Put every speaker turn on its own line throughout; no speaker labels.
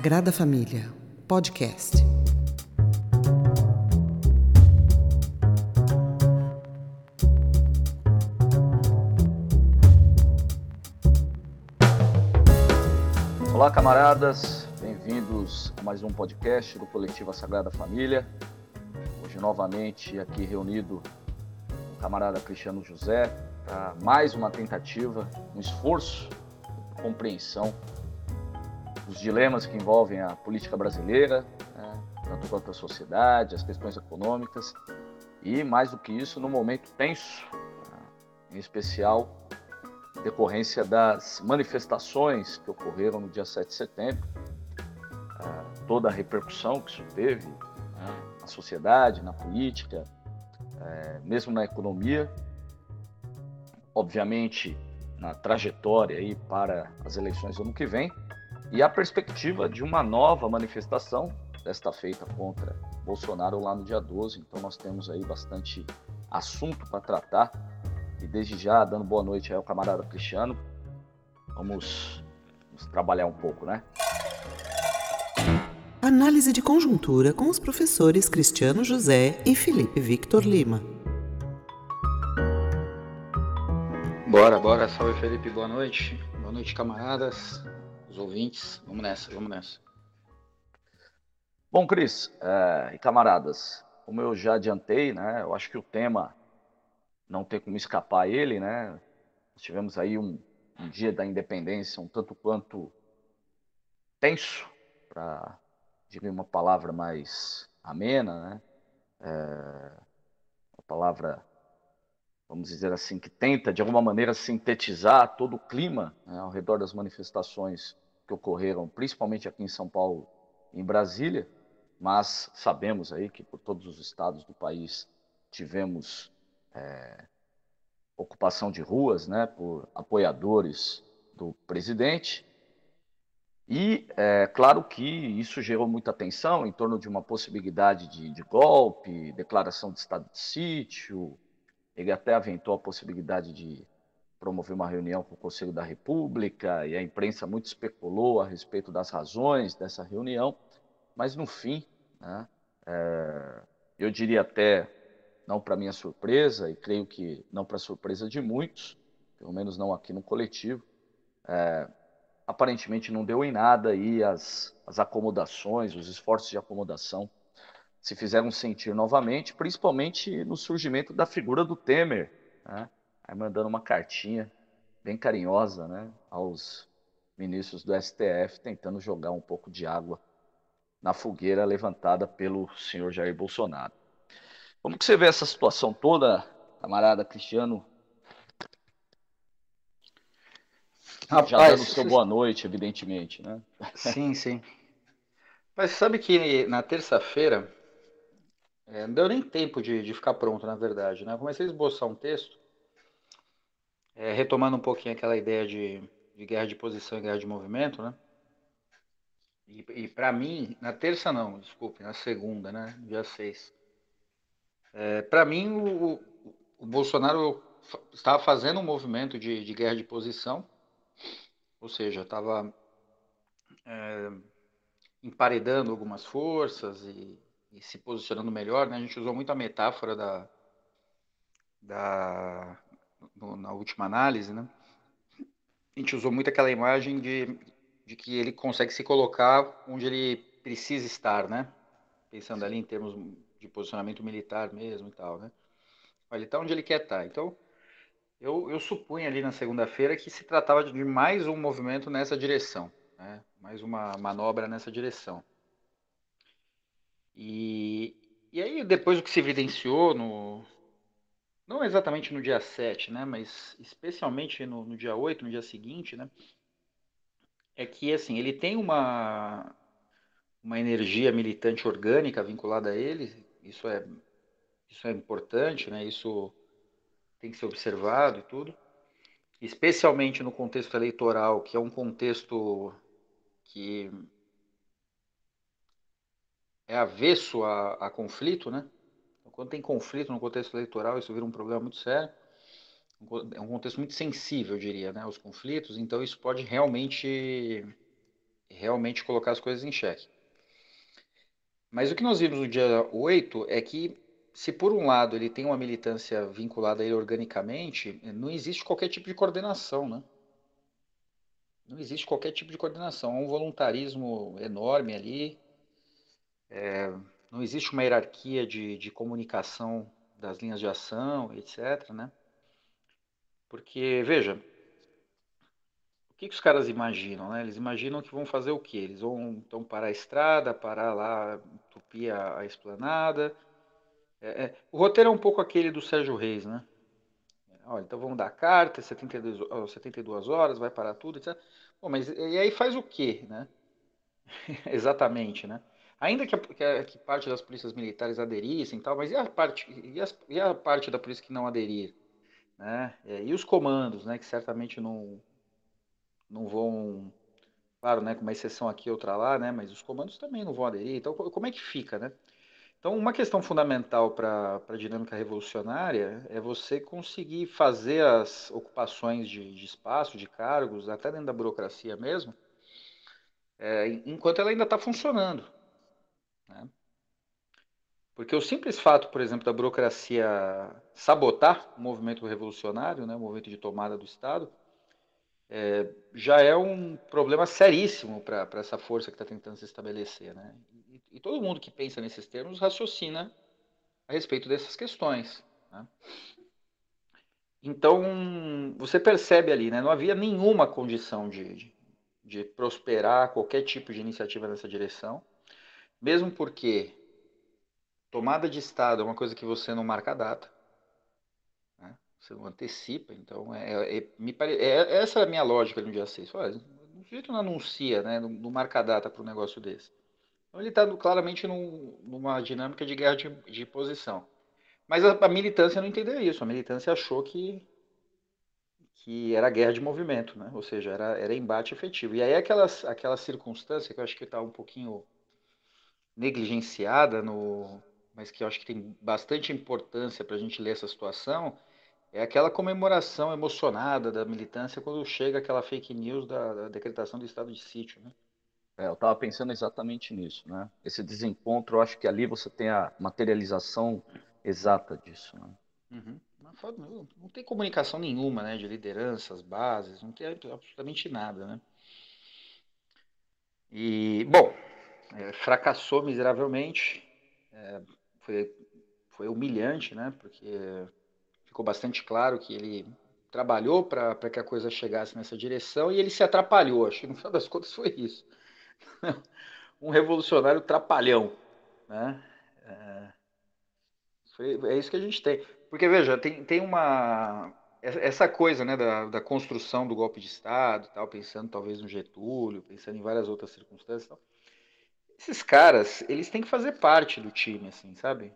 Sagrada Família, podcast.
Olá, camaradas, bem-vindos a mais um podcast do Coletivo Sagrada Família. Hoje, novamente, aqui reunido o camarada Cristiano José para mais uma tentativa, um esforço compreensão dos dilemas que envolvem a política brasileira, né, tanto quanto a sociedade, as questões econômicas e, mais do que isso, no momento tenso, né, em especial decorrência das manifestações que ocorreram no dia 7 de setembro, é, toda a repercussão que isso teve né, na sociedade, na política, é, mesmo na economia, obviamente na trajetória aí para as eleições do ano que vem e a perspectiva de uma nova manifestação, desta feita contra Bolsonaro lá no dia 12. Então nós temos aí bastante assunto para tratar e desde já, dando boa noite ao camarada Cristiano, vamos, vamos trabalhar um pouco, né?
Análise de conjuntura com os professores Cristiano José e Felipe Victor Lima.
Bora, bora. Salve Felipe, boa noite. Boa noite, camaradas, os ouvintes. Vamos nessa, vamos nessa.
Bom, Cris é, e camaradas, como eu já adiantei, né, eu acho que o tema não tem como escapar ele, né? Nós tivemos aí um, um dia da independência um tanto quanto tenso, para dizer uma palavra mais amena, né? É, uma palavra, vamos dizer assim, que tenta de alguma maneira sintetizar todo o clima né, ao redor das manifestações que ocorreram, principalmente aqui em São Paulo e em Brasília, mas sabemos aí que por todos os estados do país tivemos é, ocupação de ruas né, por apoiadores do presidente. E é claro que isso gerou muita tensão em torno de uma possibilidade de, de golpe, declaração de estado de sítio. Ele até aventou a possibilidade de promover uma reunião com o Conselho da República e a imprensa muito especulou a respeito das razões dessa reunião, mas no fim, né, é, eu diria até não para minha surpresa, e creio que não para surpresa de muitos, pelo menos não aqui no coletivo, é, aparentemente não deu em nada e as, as acomodações, os esforços de acomodação se fizeram sentir novamente, principalmente no surgimento da figura do Temer, né? aí mandando uma cartinha bem carinhosa né, aos ministros do STF, tentando jogar um pouco de água na fogueira levantada pelo senhor Jair Bolsonaro. Como que você vê essa situação toda, camarada Cristiano? Rapaz, Já dando seu boa noite, evidentemente, né?
Sim, sim. Mas sabe que na terça-feira, é, não deu nem tempo de, de, ficar pronto, na verdade, né? Comecei a esboçar um texto, é, retomando um pouquinho aquela ideia de, de, guerra de posição e guerra de movimento, né? E, e para mim, na terça não, desculpe, na segunda, né? Dia 6. É, Para mim, o, o, Bolsonaro estava fazendo um movimento de, de guerra de posição, ou seja, estava é, emparedando algumas forças e, e, se posicionando melhor. Né? A gente usou muito a metáfora da, da no, na última análise, né? A gente usou muito aquela imagem de, de que ele consegue se colocar onde ele precisa estar, né? Pensando ali em termos de posicionamento militar mesmo e tal, né? Ele está onde ele quer estar. Então, eu, eu supunha ali na segunda-feira que se tratava de mais um movimento nessa direção, né? mais uma manobra nessa direção. E, e aí, depois do que se evidenciou no. Não exatamente no dia 7, né? Mas especialmente no, no dia 8, no dia seguinte, né? É que, assim, ele tem uma, uma energia militante orgânica vinculada a ele, isso é, isso é importante, né? Isso tem que ser observado e tudo. Especialmente no contexto eleitoral, que é um contexto que é avesso a, a conflito, né? Então, quando tem conflito no contexto eleitoral, isso vira um problema muito sério. É um contexto muito sensível, eu diria, né, aos conflitos. Então, isso pode realmente realmente colocar as coisas em xeque. Mas o que nós vimos no dia 8 é que, se por um lado ele tem uma militância vinculada a ele organicamente, não existe qualquer tipo de coordenação, né? Não existe qualquer tipo de coordenação. Há um voluntarismo enorme ali. É, não existe uma hierarquia de, de comunicação das linhas de ação, etc. Né? Porque, veja, o que, que os caras imaginam? Né? Eles imaginam que vão fazer o quê? Eles vão então parar a estrada, parar lá, entupir a, a esplanada. É, é, o roteiro é um pouco aquele do Sérgio Reis, né? Olha, então vamos dar carta, 72, 72 horas, vai parar tudo, etc. Bom, mas e aí faz o quê, né? Exatamente, né? Ainda que, a, que, parte das polícias militares aderissem tal, mas e a parte, e, as, e a parte da polícia que não aderir? Né? E os comandos, né, que certamente não, não vão, claro, né, com uma exceção aqui outra lá, né, mas os comandos também não vão aderir. Então, como é que fica, né? Então, uma questão fundamental para a dinâmica revolucionária é você conseguir fazer as ocupações de, de espaço, de cargos, até dentro da burocracia mesmo, é, enquanto ela ainda está funcionando. Né? Porque o simples fato, por exemplo, da burocracia sabotar o movimento revolucionário, né, o movimento de tomada do Estado, é, já é um problema seríssimo para essa força que está tentando se estabelecer. Né? E, e, todo mundo que pensa nesses termos raciocina a respeito dessas questões. Né? Então, você percebe ali, né, não havia nenhuma condição de, de, de prosperar qualquer tipo de iniciativa nessa direção, mesmo porque tomada de Estado é uma coisa que você não marca a data. Você não antecipa, então é, é, me pare... é essa é a minha lógica no dia 6. Olha, o sujeito não anuncia, né, não, não marca data para um negócio desse. Então ele está claramente num, numa dinâmica de guerra de, de posição. Mas a, a, militância não entendeu isso. A militância achou que, que era guerra de movimento, né? ou seja, era, era embate efetivo. E aí aquela, aquela circunstância que eu acho que está um pouquinho negligenciada, no, mas que eu acho que tem bastante importância para a gente ler essa situação, é aquela comemoração emocionada da militância quando chega aquela fake news da, da decretação do estado de sítio, né?
É, eu estava pensando exatamente nisso, né? Esse desencontro, eu acho que ali você tem a materialização exata disso, né?
Uhum. Não, não tem comunicação nenhuma, né? De lideranças, bases, não tem absolutamente nada, né? E, bom, é, fracassou miseravelmente, é, foi, foi humilhante, né? Porque ficou bastante claro que ele trabalhou para que a coisa chegasse nessa direção e ele se atrapalhou. Acho que no final das contas foi isso. um revolucionário trapalhão. Né? É, é isso que a gente tem. Porque, veja, tem, tem uma. Essa coisa né, da, da construção do golpe de Estado, tal, pensando talvez no Getúlio, pensando em várias outras circunstâncias. Tal. Esses caras, eles têm que fazer parte do time, assim, sabe?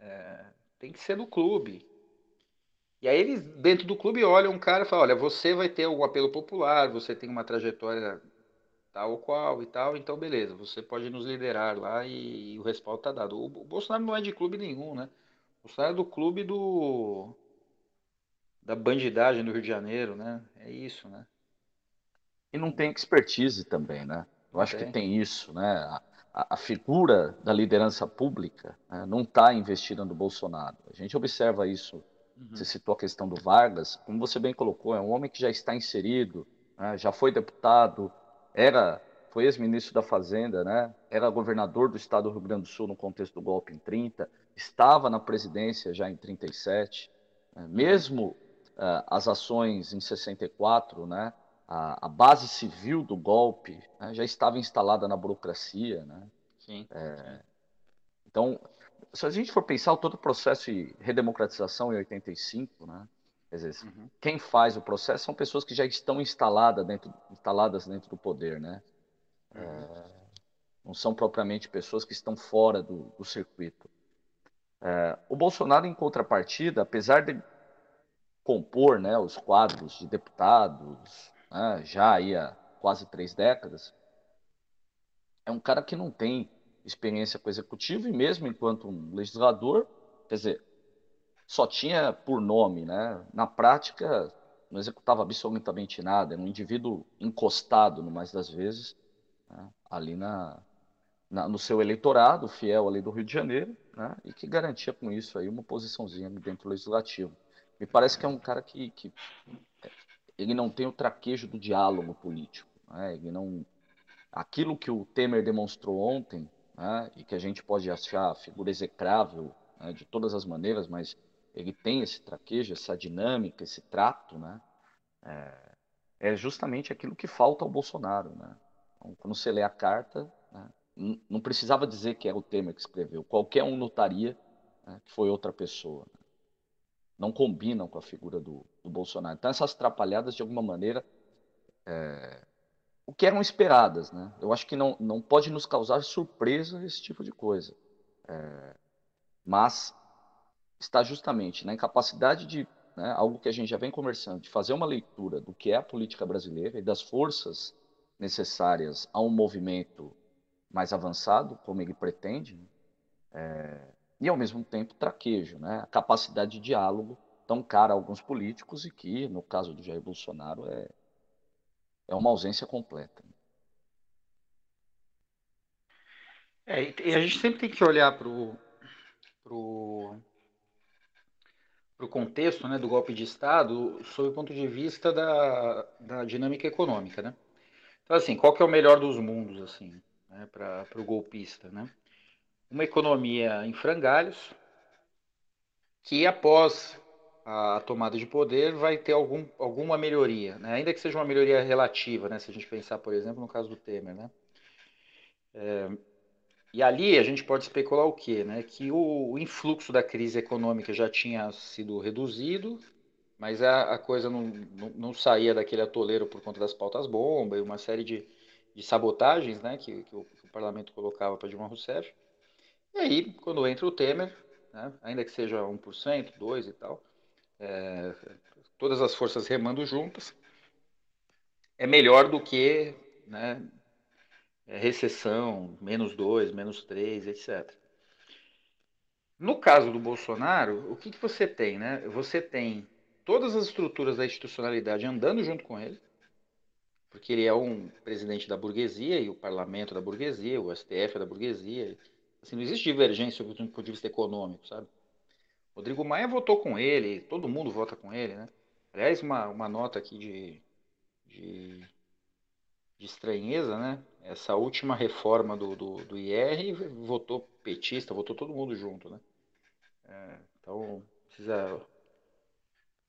É, tem que ser do clube. E aí eles, dentro do clube, olham um cara e falam, olha, você vai ter um apelo popular, você tem uma trajetória tal ou qual e tal, então beleza, você pode nos liderar lá e, e o respaldo tá dado. O, o, Bolsonaro não é de clube nenhum, né? O Bolsonaro é do clube do da bandidagem do Rio de Janeiro, né? É isso, né?
E não tem expertise também, né? Eu acho que tem isso, né? A, a figura da liderança pública né, não está investida no Bolsonaro. A gente observa isso Uhum. Você citou a questão do Vargas, como você bem colocou, é um homem que já está inserido, né, já foi deputado, era, foi ex-ministro da Fazenda, né, era governador do estado do Rio Grande do Sul no contexto do golpe em 30, estava na presidência já em 37, né, mesmo uh, as ações em 64, né, a, a base civil do golpe né, já estava instalada na burocracia, né?
Sim.
É, então, se a gente for pensar todo o processo de redemocratização em 85, né? Quer dizer, uhum. quem faz o processo são pessoas que já estão instaladas dentro, instaladas dentro do poder, né? Uhum. É, não são propriamente pessoas que estão fora do, do circuito. É, o Bolsonaro, em contrapartida, apesar de compor né, os quadros de deputados, né, já aí há quase três décadas, é um cara que não tem experiência com executivo e mesmo enquanto um legislador, quer dizer, só tinha por nome, né? Na prática, não executava absolutamente nada, era um indivíduo encostado, no mais das vezes, né, ali na, na, no seu eleitorado, fiel ali do Rio de Janeiro, né, e que garantia com isso aí uma posiçãozinha dentro do legislativo. Me parece que é um cara que, que ele não tem o traquejo do diálogo político. Né, ele não, aquilo que o Temer demonstrou ontem, né, e que a gente pode achar figura execrável né, de todas as maneiras, mas ele tem esse traquejo, essa dinâmica, esse trato, né, é, é justamente aquilo que falta ao Bolsonaro. Né? Então, quando você lê a carta, né, não precisava dizer que é o Temer que escreveu, qualquer um notaria né, que foi outra pessoa. Né? Não combinam com a figura do, do, Bolsonaro. Então, essas atrapalhadas, de alguma maneira, é, o que eram esperadas. Né? Eu acho que não, não pode nos causar surpresa esse tipo de coisa. É, mas está justamente na incapacidade de né, algo que a gente já vem conversando, de fazer uma leitura do que é a política brasileira e das forças necessárias a um movimento mais avançado, como ele pretende, né, é, e ao mesmo tempo traquejo, né, a capacidade de diálogo tão cara a alguns políticos e que, no caso do Jair Bolsonaro, é, é uma ausência completa.
É, e a gente sempre tem que olhar para o para o contexto né, do golpe de Estado sob o ponto de vista da, da dinâmica econômica. Né? Então, assim, qual que é o melhor dos mundos assim, né, para o golpista? Né? Uma economia em frangalhos que, após a tomada de poder, vai ter algum, alguma melhoria, né? ainda que seja uma melhoria relativa, né? se a gente pensar, por exemplo, no caso do Temer. Né? É, e ali a gente pode especular o quê? Né? Que o, o influxo da crise econômica já tinha sido reduzido, mas a, a coisa não, não, não, saía daquele atoleiro por conta das pautas bomba e uma série de, de sabotagens né? que, que, o, que o parlamento colocava para Dilma Rousseff. E aí, quando entra o Temer, né? ainda que seja 1%, 2% e tal, é, todas as forças remando juntas, é melhor do que né, é, recessão, menos 2, menos 3, etc. No caso do Bolsonaro, o que, que você tem? Né? Você tem todas as estruturas da institucionalidade andando junto com ele, porque ele é um presidente da burguesia e o parlamento da burguesia, o STF é da burguesia. Assim, não existe divergência do ponto de vista econômico, sabe? Rodrigo Maia votou com ele, todo mundo vota com ele, né? Aliás, uma, uma nota aqui de, de de estranheza, né? Essa última reforma do, do, do IR votou petista, votou todo mundo junto, né? É, então, precisa,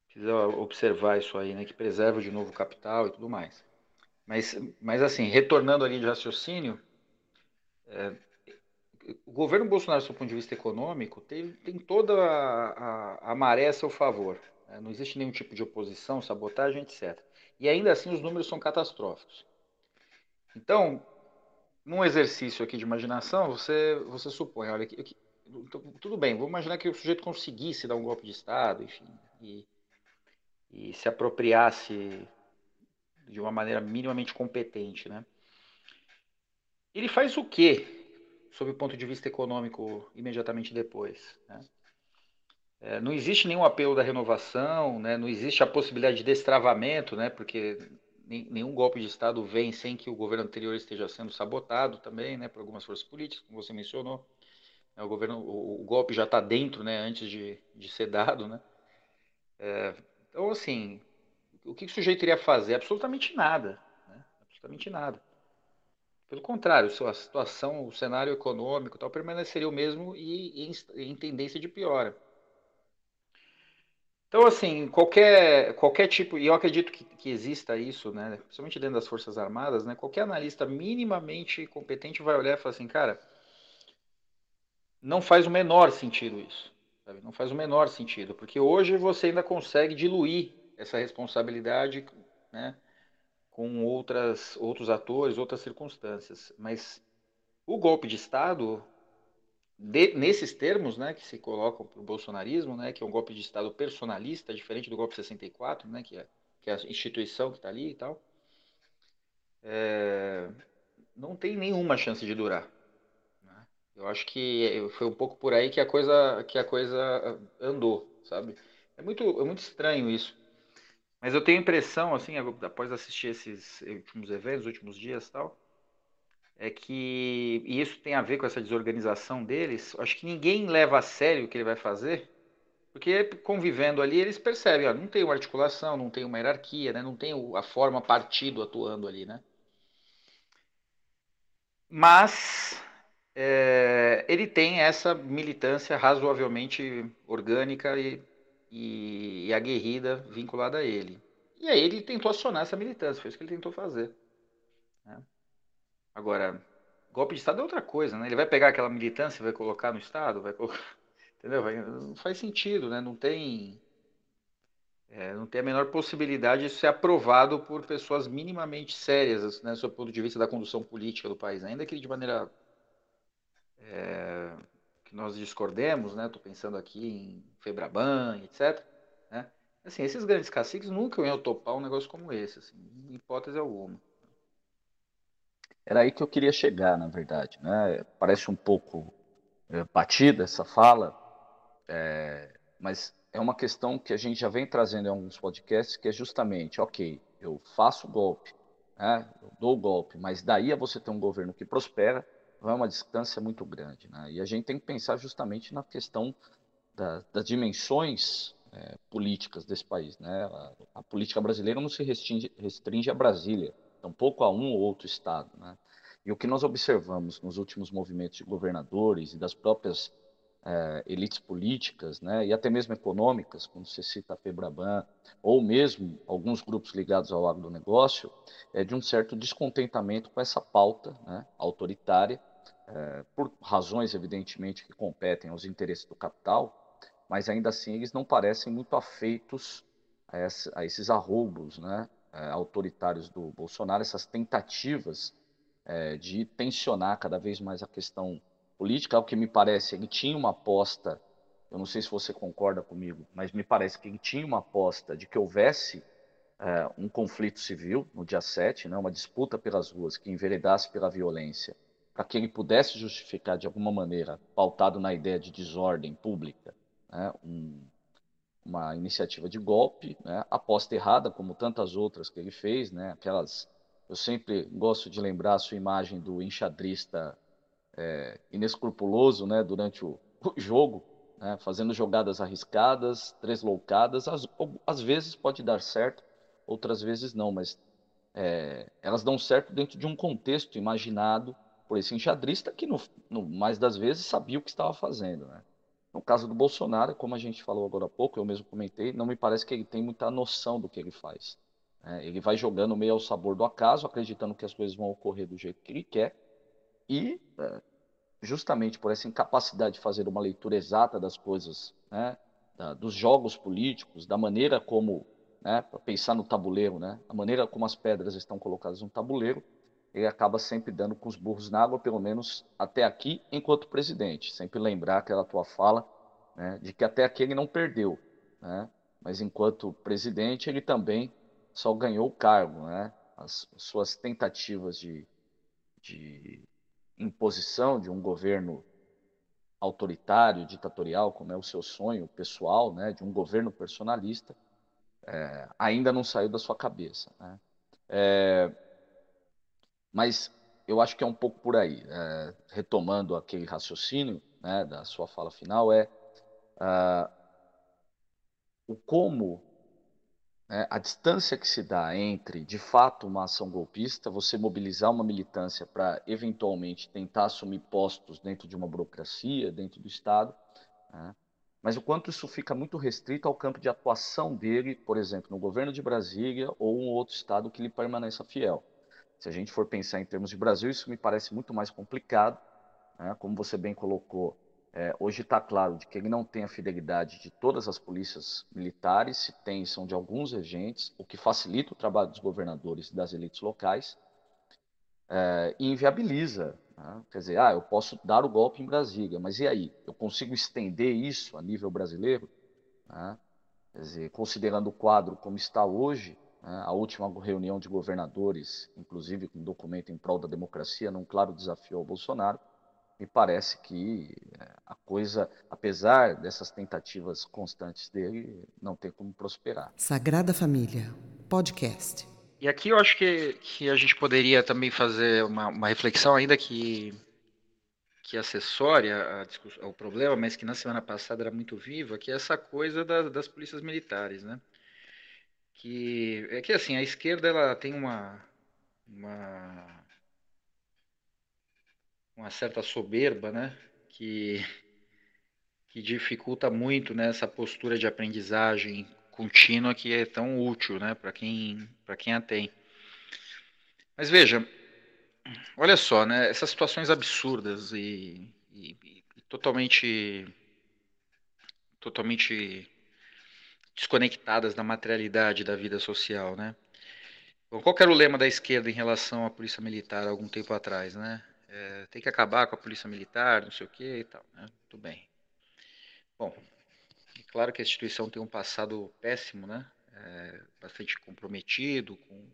precisa observar isso aí, né? Que preserva de novo o capital e tudo mais. Mas, mas assim, retornando ali de raciocínio, é, o governo Bolsonaro, do ponto de vista econômico, tem, tem toda a, a, a maré a seu favor. Né? Não existe nenhum tipo de oposição, sabotagem, etc. E ainda assim os números são catastróficos. Então, num exercício aqui de imaginação, você, você supõe, olha, aqui, então, tudo bem, vou imaginar que o sujeito conseguisse dar um golpe de Estado, enfim, e, e se apropriasse de uma maneira minimamente competente, né? Ele faz o quê, sob o ponto de vista econômico, imediatamente depois? Né? É, não existe nenhum apelo da renovação, né? não existe a possibilidade de destravamento, né? porque nenhum golpe de Estado vem sem que o governo anterior esteja sendo sabotado também, né, por algumas forças políticas, como você mencionou. É, o, governo, o, o golpe já está dentro, né, antes de, de ser dado, né. É, então, assim, o que o sujeito iria fazer? Absolutamente nada, né, absolutamente nada. Pelo contrário, a situação, o cenário econômico tal permaneceria o mesmo e, e em, tendência de piora. Então, assim, qualquer, qualquer tipo, e eu acredito que, que exista isso, né, principalmente dentro das Forças Armadas, né, qualquer analista minimamente competente vai olhar e falar assim, cara, não faz o menor sentido isso, sabe? não faz o menor sentido, porque hoje você ainda consegue diluir essa responsabilidade né, com outras, outros atores, outras circunstâncias, mas o golpe de Estado de, nesses termos, né, que se colocam para o bolsonarismo, né, que é um golpe de Estado personalista, diferente do golpe 64, né, que é, que é a instituição que está ali e tal, é, não tem nenhuma chance de durar. Né? Eu acho que foi um pouco por aí que a coisa, que a coisa andou, sabe? É muito, é muito estranho isso. Mas eu tenho a impressão, assim, após assistir esses últimos eventos, últimos dias tal, é que, e isso tem a ver com essa desorganização deles, acho que ninguém leva a sério o que ele vai fazer, porque convivendo ali eles percebem, ó, não tem uma articulação, não tem uma hierarquia, né, não tem a forma partido atuando ali, né? Mas é, ele tem essa militância razoavelmente orgânica e, e, e aguerrida vinculada a ele. E aí ele tentou acionar essa militância, foi isso que ele tentou fazer. Né? Agora, golpe de Estado é outra coisa, né? Ele vai pegar aquela militância e vai colocar no Estado, vai colocar... Entendeu? Vai... Não faz sentido, né? Não tem... É, não tem a menor possibilidade de ser aprovado por pessoas minimamente sérias, né, do ponto de vista da condução política do país, ainda que de maneira é, que nós discordemos, né? Estou pensando aqui em Febraban, etc. Né? Assim, esses grandes caciques nunca iam topar um negócio como esse, assim, em hipótese alguma.
Era aí que eu queria chegar, na verdade. Né? Parece um pouco é, batida essa fala, é, mas é uma questão que a gente já vem trazendo em alguns podcasts, que é justamente, ok, eu faço golpe, né? eu dou golpe, mas daí a você ter um governo que prospera, vai uma distância muito grande. Né? E a gente tem que pensar justamente na questão da, das dimensões é, políticas desse país. Né? A, a, política brasileira não se restringe, restringe a Brasília, tampouco a um ou outro estado. Né? E o que nós observamos nos últimos movimentos de governadores e das próprias é, elites políticas, né, e até mesmo econômicas, quando você cita a Febraban, ou mesmo alguns grupos ligados ao agronegócio, é de um certo descontentamento com essa pauta né, autoritária, é, por razões, evidentemente, que competem aos interesses do capital, mas ainda assim eles não parecem muito afeitos a, essa, a esses arroubos né, é, autoritários do Bolsonaro, essas tentativas é, de tensionar cada vez mais a questão política, ao que me parece, ele tinha uma aposta, eu não sei se você concorda comigo, mas me parece que ele tinha uma aposta de que houvesse é, um conflito civil no dia 7, né, uma disputa pelas ruas que enveredasse pela violência, para que ele pudesse justificar de alguma maneira, pautado na ideia de desordem pública, né, um, uma iniciativa de golpe, né, aposta errada, como tantas outras que ele fez, né, aquelas. Eu sempre gosto de lembrar a sua imagem do enxadrista é, inescrupuloso né, durante o, o jogo, né, fazendo jogadas arriscadas, tresloucadas. Às, às vezes pode dar certo, outras vezes não, mas é, elas dão certo dentro de um contexto imaginado por esse enxadrista que, no, no, mais das vezes, sabia o que estava fazendo. Né? No caso do Bolsonaro, como a gente falou agora há pouco, eu mesmo comentei, não me parece que ele tem muita noção do que ele faz. Né? Ele vai jogando meio ao sabor do acaso, acreditando que as coisas vão ocorrer do jeito que ele quer, e é, justamente por essa incapacidade de fazer uma leitura exata das coisas, né, da, dos jogos políticos, da maneira como, né, para pensar no tabuleiro, né, a maneira como as pedras estão colocadas no tabuleiro, ele acaba sempre dando com os burros na água, pelo menos até aqui, enquanto presidente. Sempre lembrar aquela tua fala né, de que até aqui ele não perdeu, né, mas enquanto presidente ele também só ganhou o cargo, né, as, as suas tentativas de, de imposição de um governo autoritário, ditatorial, como é o seu sonho pessoal, né, de um governo personalista, é, ainda não saiu da sua cabeça. Né? É, mas eu acho que é um pouco por aí. É, retomando aquele raciocínio né, da sua fala final, é uh, o como né, a distância que se dá entre, de fato, uma ação golpista, você mobilizar uma militância para eventualmente tentar assumir postos dentro de uma burocracia, dentro do Estado, né, mas o quanto isso fica muito restrito ao campo de atuação dele, por exemplo, no governo de Brasília ou um outro Estado que lhe permaneça fiel. Se a gente for pensar em termos de Brasil, isso me parece muito mais complicado, né, como você bem colocou é, hoje está claro de que ele não tem a fidelidade de todas as polícias militares, se tem, são de alguns agentes, o que facilita o trabalho dos governadores e das elites locais, é, e inviabiliza. Né? Quer dizer, ah, eu posso dar o golpe em Brasília, mas e aí? Eu consigo estender isso a nível brasileiro? Né? Quer dizer, considerando o quadro como está hoje, né? a última reunião de governadores, inclusive com um documento em prol da democracia, num claro desafio ao Bolsonaro, me parece que é, a coisa, apesar dessas tentativas constantes dele, não tem como prosperar.
Sagrada Família, podcast.
E aqui eu acho que, que a gente poderia também fazer uma, uma reflexão, ainda que, que acessória ao problema, mas que na semana passada era muito viva, que é essa coisa da, das polícias militares, né? Que é que assim a esquerda ela tem uma uma uma certa soberba, né? Que que dificulta muito né, postura de aprendizagem contínua que é tão útil né, para quem, quem a tem. Mas veja, olha só, né, essas situações absurdas e, e, e totalmente, totalmente desconectadas da materialidade da vida social, né? Bom, qual era o lema da esquerda em relação à polícia militar algum tempo atrás, né? É, tem que acabar com a polícia militar, não sei o que e tal, né? Tudo bem. Bom, Claro que a instituição tem um passado péssimo, né? É, bastante comprometido com,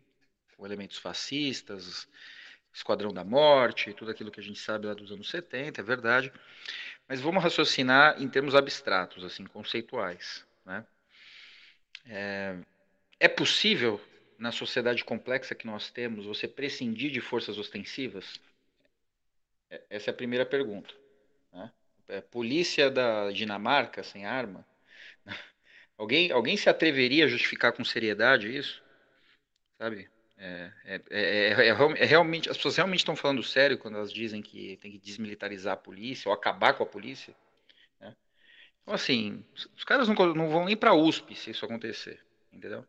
com, elementos fascistas, Esquadrão da Morte, tudo aquilo que a gente sabe lá dos anos 70, é verdade. Mas vamos raciocinar em termos abstratos, assim, conceituais. Né? É, é possível, na sociedade complexa que nós temos, você prescindir de forças ostensivas? É, essa é a primeira pergunta. Né? É, polícia da Dinamarca sem arma Alguém, alguém se atreveria a justificar com seriedade isso? Sabe? É, é, é, é, realmente, as pessoas realmente estão falando sério quando elas dizem que tem que desmilitarizar a polícia ou acabar com a polícia? Né? Então, assim, os caras não, não vão nem para a USP se isso acontecer, entendeu?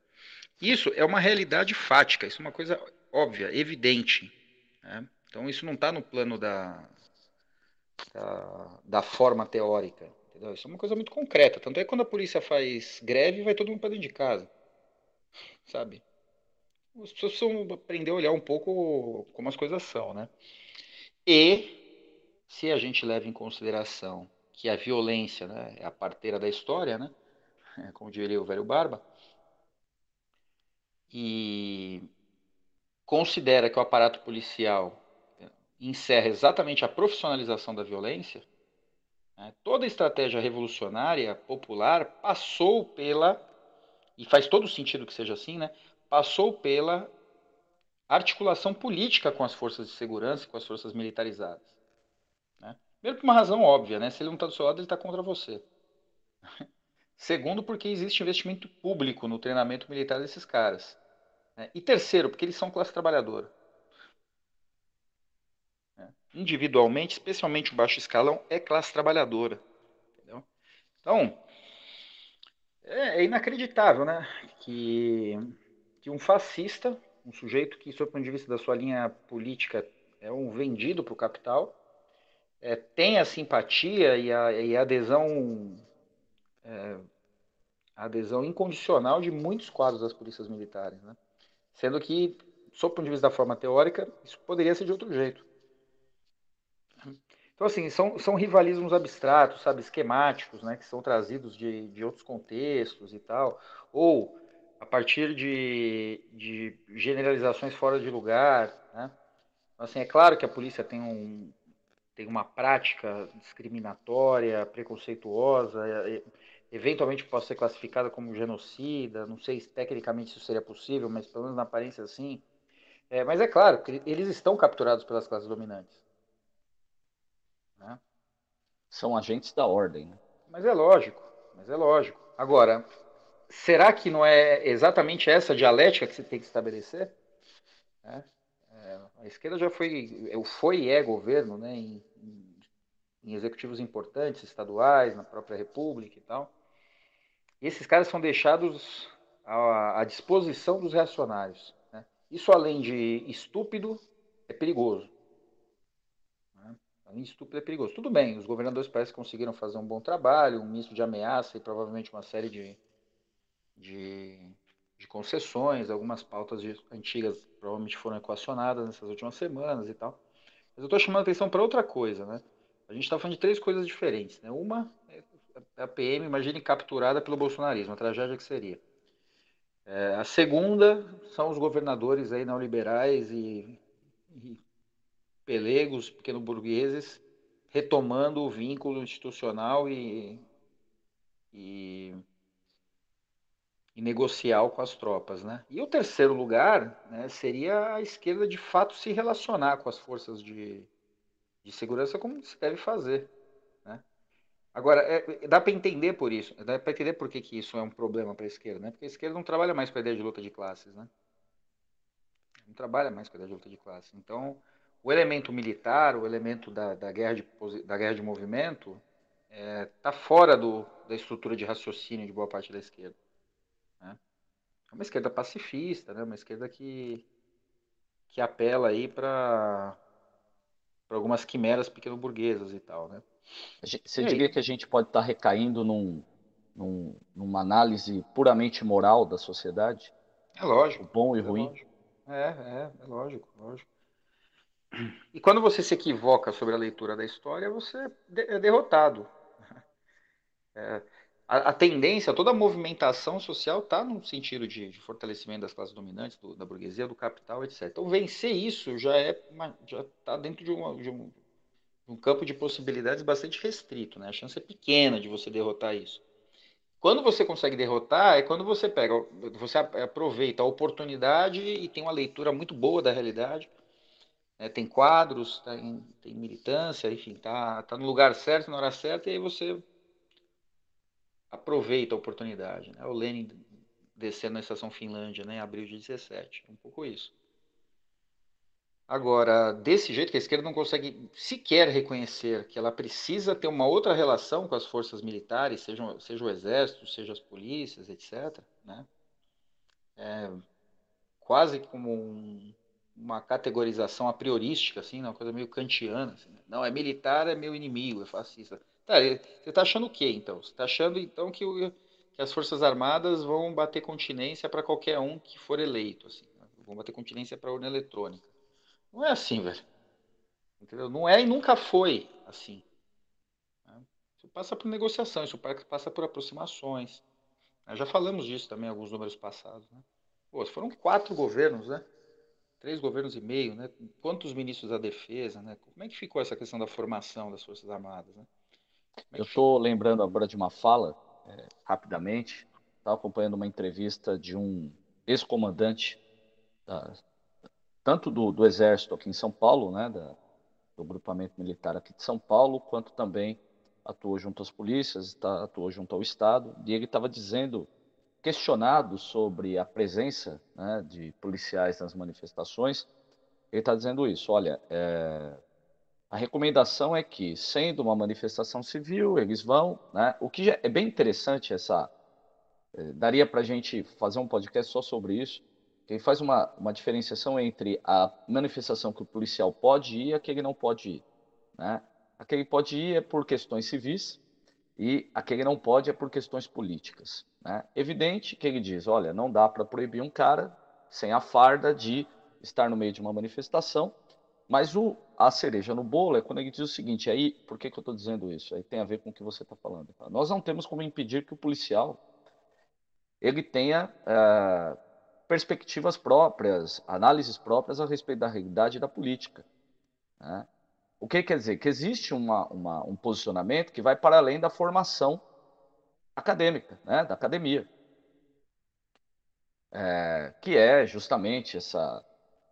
Isso é uma realidade fática, isso é uma coisa óbvia, evidente. Né? Então, isso não está no plano da, da, da forma teórica. Entendeu? Isso é uma coisa muito concreta. Tanto é que quando a polícia faz greve, vai todo mundo para dentro de casa. Sabe? As pessoas precisam aprender a olhar um pouco como as coisas são, né? E se a gente leva em consideração que a violência né, é a parteira da história, né? Como diria o velho Barba, e considera que o aparato policial encerra exatamente a profissionalização da violência, né? Toda estratégia revolucionária popular passou pela, e faz todo sentido que seja assim, né? passou pela articulação política com as forças de segurança com as forças militarizadas. Né? Primeiro, por uma razão óbvia, né? se ele não está do seu lado, ele está contra você. Segundo, porque existe investimento público no treinamento militar desses caras. Né? E terceiro, porque eles são classe trabalhadora individualmente, especialmente o baixo escalão, é classe trabalhadora. Entendeu? Então, é, é, inacreditável né, que, que um fascista, um sujeito que, sob o ponto de vista da sua linha política, é um vendido para o capital, é, simpatia e a, e adesão, é, adesão incondicional de muitos quadros das polícias militares. Né? Sendo que, sob o ponto de vista da forma teórica, isso poderia ser de outro jeito. Então, assim, são, são rivalismos abstratos, sabe, esquemáticos, né, que são trazidos de, de outros contextos e tal, ou a partir de, de generalizações fora de lugar, né? Assim, é claro que a polícia tem, um, tem uma prática discriminatória, preconceituosa, eventualmente pode ser classificada como genocida, não sei se tecnicamente isso seria possível, mas pelo menos na aparência sim. É, mas é claro eles estão capturados pelas classes dominantes.
Né? São agentes da ordem. Né?
Mas é lógico, mas é lógico. Agora, será que não é exatamente essa dialética que você tem que estabelecer? É, é, a esquerda já foi, foi e é governo, né, em, em, executivos importantes, estaduais, na própria República e tal. E esses caras são deixados à, à disposição dos reacionários. Né? Isso, além de estúpido, é perigoso. Estúpido é perigoso. Tudo bem, os governadores parece que conseguiram fazer um bom trabalho, um misto de ameaça e provavelmente uma série de, de, de concessões, algumas pautas antigas provavelmente foram equacionadas nessas últimas semanas e tal. Mas eu estou chamando a atenção para outra coisa, né? A gente está falando de três coisas diferentes, né? Uma é a PM, imagine, capturada pelo bolsonarismo, a tragédia que seria. É, a segunda são os governadores aí neoliberais e, e pelegos, pequeno-burgueses, retomando o vínculo institucional e, e, e negocial com as tropas. Né? E o terceiro lugar né, seria a esquerda de fato se relacionar com as forças de, de segurança como se deve fazer. Né? Agora, é, dá para entender por isso, dá para entender por que, que isso é um problema para a esquerda, né? porque a esquerda não trabalha mais com a ideia de luta de classes. Né? Não trabalha mais com a ideia de luta de classes. Então, o elemento militar, o elemento da, da, guerra, de, da guerra de movimento, está é, tá fora do, da estrutura de raciocínio de boa parte da esquerda. Né? É uma esquerda pacifista, né? uma esquerda que, que apela aí para algumas quimeras pequeno-burguesas e tal. Né?
Você e diria aí? que a gente pode estar tá recaindo num, num, numa análise puramente moral da sociedade?
É lógico. O
bom e
é
ruim?
Lógico. É, é, é lógico, lógico. E quando você se equivoca sobre a leitura da história, você é derrotado. É, a, a, tendência, toda a movimentação social está no sentido de, de, fortalecimento das classes dominantes, do, da burguesia, do capital, etc. Então, vencer isso já é já está dentro de, uma, de, um, de, um, campo de possibilidades bastante restrito. Né? A chance é pequena de você derrotar isso. Quando você consegue derrotar, é quando você pega, você aproveita a oportunidade e tem uma leitura muito boa da realidade. Né? Tem quadros, tem, tem militância, enfim, tá, tá no lugar certo, na hora certa, e aí você aproveita a oportunidade. Né? O Lenin descendo na estação Finlândia né, em abril de 17. É um pouco isso. Agora, desse jeito que a esquerda não consegue sequer reconhecer que ela precisa ter uma outra relação com as forças militares, seja, seja o exército, seja as polícias, etc. Né? É quase como um, uma categorização a priorística, assim, né? uma coisa meio kantiana. Assim, né? Não, é militar, é meu inimigo, é fascista. Tá, você está achando o quê, então? Você está achando, então, que, o, que, as Forças Armadas vão bater continência para qualquer um que for eleito, assim, né? vão bater continência para a urna eletrônica. Não é assim, velho. Entendeu? Não é e nunca foi assim. Né? Isso passa por negociação, isso passa por aproximações. Nós já falamos disso também em alguns números passados. Né? Pô, foram quatro governos, né? Três governos e meio, né? Quantos ministros da defesa, né? Como é que ficou essa questão da formação das Forças Armadas, né?
Eu estou lembrando agora de uma fala, é, rapidamente, estava acompanhando uma entrevista de um ex-comandante, tanto do, do, Exército aqui em São Paulo, né, da, do grupamento militar aqui de São Paulo, quanto também atuou junto às polícias, tá, atuou junto ao Estado, e ele estava dizendo, questionado sobre a presença né, de policiais nas manifestações, ele está dizendo isso, olha, é, a recomendação é que, sendo uma manifestação civil, eles vão, né? O que é bem interessante essa, é, daria para a gente fazer um podcast só sobre isso, que faz uma, uma diferenciação entre a manifestação que o policial pode ir e a que ele não pode ir, né? A que ele pode ir é por questões civis e a que ele não pode é por questões políticas, né? Evidente que ele diz, olha, não dá para proibir um cara sem a farda de estar no meio de uma manifestação, mas o, a cereja no bolo é quando ele diz o seguinte, aí, por que, que eu estou dizendo isso? Aí tem a ver com o que você está falando. Tá? Nós não temos como impedir que o policial ele tenha é, perspectivas próprias, análises próprias a respeito da realidade da política. Né? O que quer dizer? Que existe uma, uma, um posicionamento que vai para além da formação acadêmica, né? da academia. É, que é justamente essa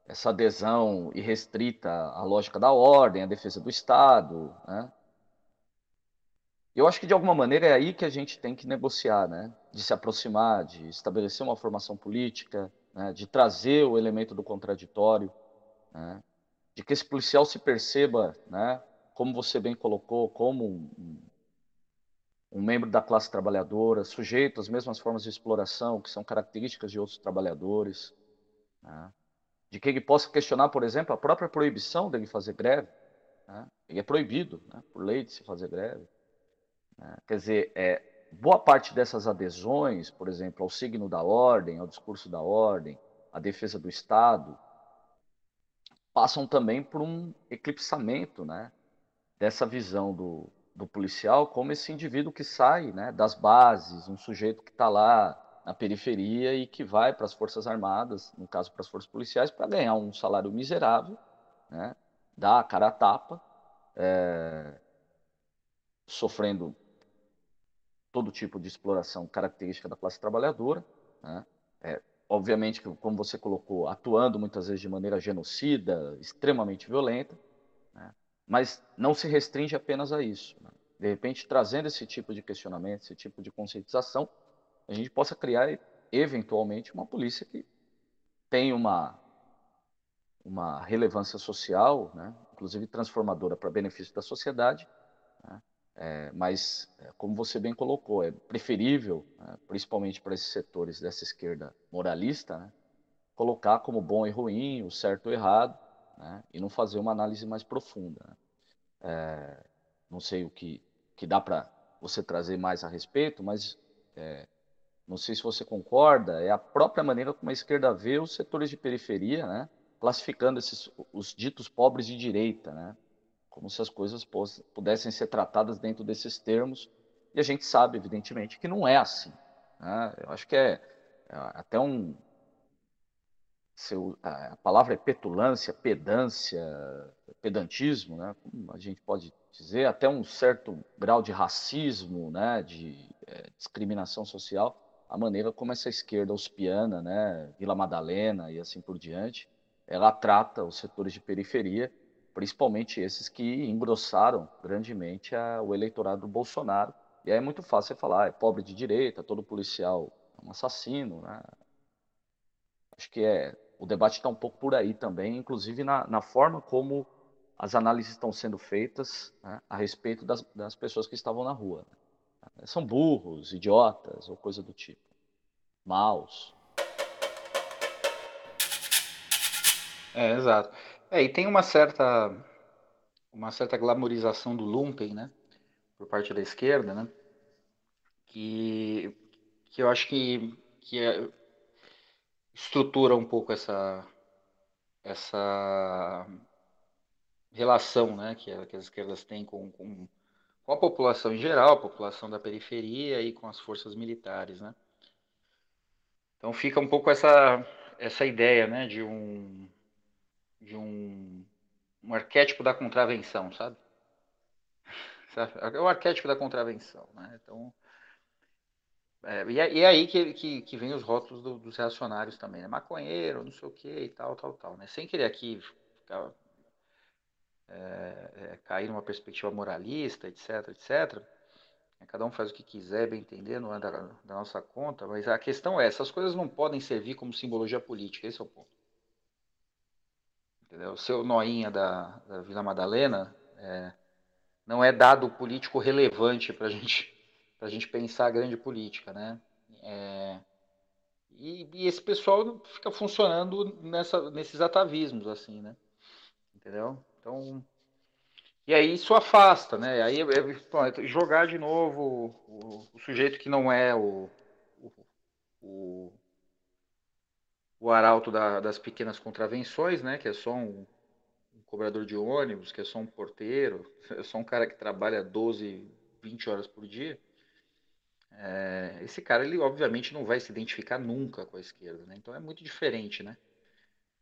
essa adesão irrestrita à lógica da ordem, à defesa do Estado. Né? Eu acho que, de alguma maneira, é aí que a gente tem que negociar, né? de se aproximar, de estabelecer uma formação política, né? de trazer o elemento do contraditório, né? de que esse policial se perceba, né? como você bem colocou, como um, um membro da classe trabalhadora, sujeito às mesmas formas de exploração que são características de outros trabalhadores. Né? de que ele possa questionar, por exemplo, a própria proibição dele fazer greve. Né? Ele é proibido, né, por lei, de se fazer greve. Né? Quer dizer, é, boa parte dessas adesões, por exemplo, ao signo da ordem, ao discurso da ordem, à defesa do Estado, passam também por um eclipsamento né, dessa visão do, do policial como esse indivíduo que sai né, das bases, um sujeito que está lá na periferia e que vai para as Forças Armadas, no caso para as Forças Policiais, para ganhar um salário miserável, né? dar a cara a tapa, é, sofrendo todo tipo de exploração característica da classe trabalhadora, né? é, obviamente, como você colocou, atuando muitas vezes de maneira genocida, extremamente violenta? Mas não se restringe apenas a isso. Né? De repente, trazendo esse tipo de questionamento, esse tipo de conscientização, a gente possa criar eventualmente uma polícia que tem uma uma relevância social, né? inclusive transformadora para benefício da sociedade, né? é, mas, é, como você bem colocou, é preferível, né? principalmente para esses setores dessa esquerda moralista, né? colocar como bom e ruim, o certo e o errado, né? e não fazer uma análise mais profunda. Né? É, não sei o que, que dá para você trazer mais a respeito, mas é, não sei se você concorda, é a própria maneira como a esquerda vê os setores de periferia, né? classificando esses, os ditos pobres de direita, né? como se as coisas pudessem ser tratadas dentro desses termos, e a gente sabe, evidentemente, que não é assim. Né? Eu acho que é, é até um. A palavra é petulância, pedância, pedantismo, né? como a gente pode dizer, até um certo grau de racismo, né? de é, discriminação social, a maneira como essa esquerda uspiana, né? Vila Madalena e assim por diante, ela trata os setores de periferia, principalmente esses que engrossaram grandemente a, o eleitorado do Bolsonaro. E aí é muito fácil você falar, ah, é pobre de direita, todo policial é um assassino. Né? Acho que é, o debate está um pouco por aí também, inclusive na, na forma como as análises estão sendo feitas né, a respeito das, das, pessoas que estavam na rua. Né? São burros, idiotas ou coisa do tipo. Maus.
É, exato. É, e tem uma certa uma certa glamorização do lumpen, né, por parte da esquerda, né, que que eu acho que que é, estrutura um pouco essa essa relação, né, que, que as esquerdas têm com, com, com a população em geral, a população da periferia e com as forças militares, né. Então fica um pouco essa essa ideia, né, de um de um, um arquétipo da contravenção, sabe? É o arquétipo da contravenção, né? Então, é, e, é, e é aí que, que, que vem os rótulos do, dos reacionários também, né? Maconheiro, não sei o que e tal, tal, tal, né? Sem querer aqui ficar, é, é, cair numa perspectiva moralista, etc, etc. Né? Cada um faz o que quiser, bem entender, não é da, da nossa conta, mas a questão é, essas coisas não podem servir como simbologia política, esse é o ponto. Entendeu? O seu noinha da, da Vila Madalena é, não é dado político relevante para gente, a gente pensar a grande política, né? É, e, e, esse pessoal fica funcionando nessa, nesses atavismos, assim, né? Entendeu? Então, e aí isso afasta, né? Aí é, é jogar de novo o, o, sujeito que não é o, o, o arauto da, das pequenas contravenções, né, que é só um, um, cobrador de ônibus, que é só um porteiro, é só um cara que trabalha 12, 20 horas por dia, é, esse cara, ele obviamente não vai se identificar nunca com a esquerda, né? Então é muito diferente, né?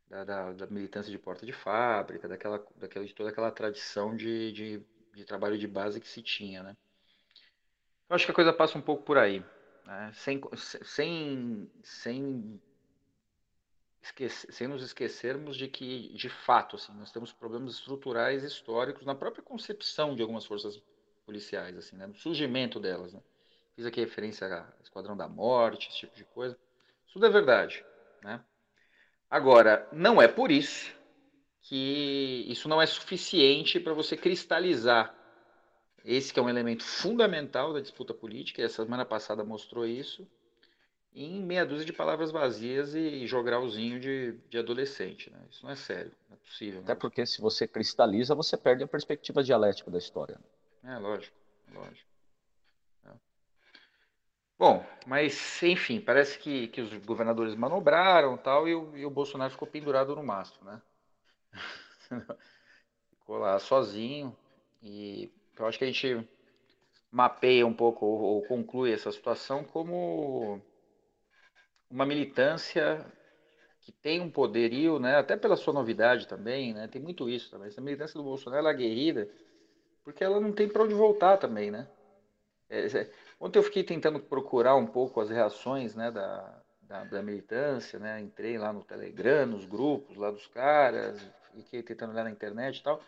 Da, da, da militância de porta de fábrica, daquela, daquela, de toda aquela tradição de, de, de trabalho de base que se tinha, né? Eu acho que a coisa passa um pouco por aí, né? sem, sem, sem esquecer, sem nos esquecermos de que, de fato, assim, nós temos problemas estruturais históricos na própria concepção de algumas forças policiais, assim, né, no surgimento delas. Né? Fiz aqui referência a Esquadrão da Morte, esse tipo de coisa. Isso tudo é verdade. Né? Agora, não é por isso que isso não é suficiente para você cristalizar esse que é um elemento fundamental da disputa política, e essa semana passada mostrou isso, em meia dúzia de palavras vazias e jogralzinho de, de adolescente. Né? Isso não é sério, não é possível.
Até porque se você cristaliza, você perde a perspectiva dialética da história.
É, lógico, lógico. Bom, mas enfim, parece que, que os governadores manobraram tal, e o, e o Bolsonaro ficou pendurado no mastro, né? ficou lá sozinho. E eu acho que a gente mapeia um pouco ou, ou conclui essa situação como uma militância que tem um poderio, né, até pela sua novidade também, né, tem muito isso também. Essa militância do Bolsonaro é guerrida porque ela não tem para onde voltar também, né. É, é, ontem eu fiquei tentando procurar um pouco as reações, né, da, da, da, militância, né? Entrei lá no Telegram, nos grupos lá dos caras, fiquei tentando olhar na internet e tal.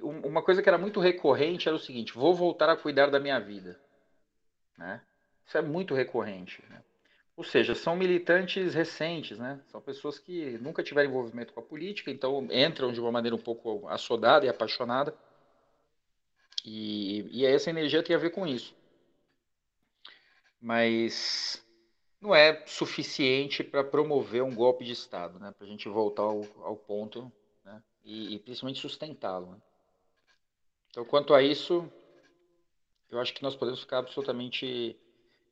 Uma coisa que era muito recorrente era o seguinte: vou voltar a cuidar da minha vida. Né? Isso é muito recorrente. Né? Ou seja, são militantes recentes, né? São pessoas que nunca tiveram envolvimento com a política, então entram de uma maneira um pouco assodada e apaixonada. E, e essa energia tem a ver com isso. Mas não é suficiente para promover um golpe de Estado, né? Para a gente voltar ao, ao ponto né? e, e principalmente sustentá-lo. Né? Então, quanto a isso, eu acho que nós podemos ficar absolutamente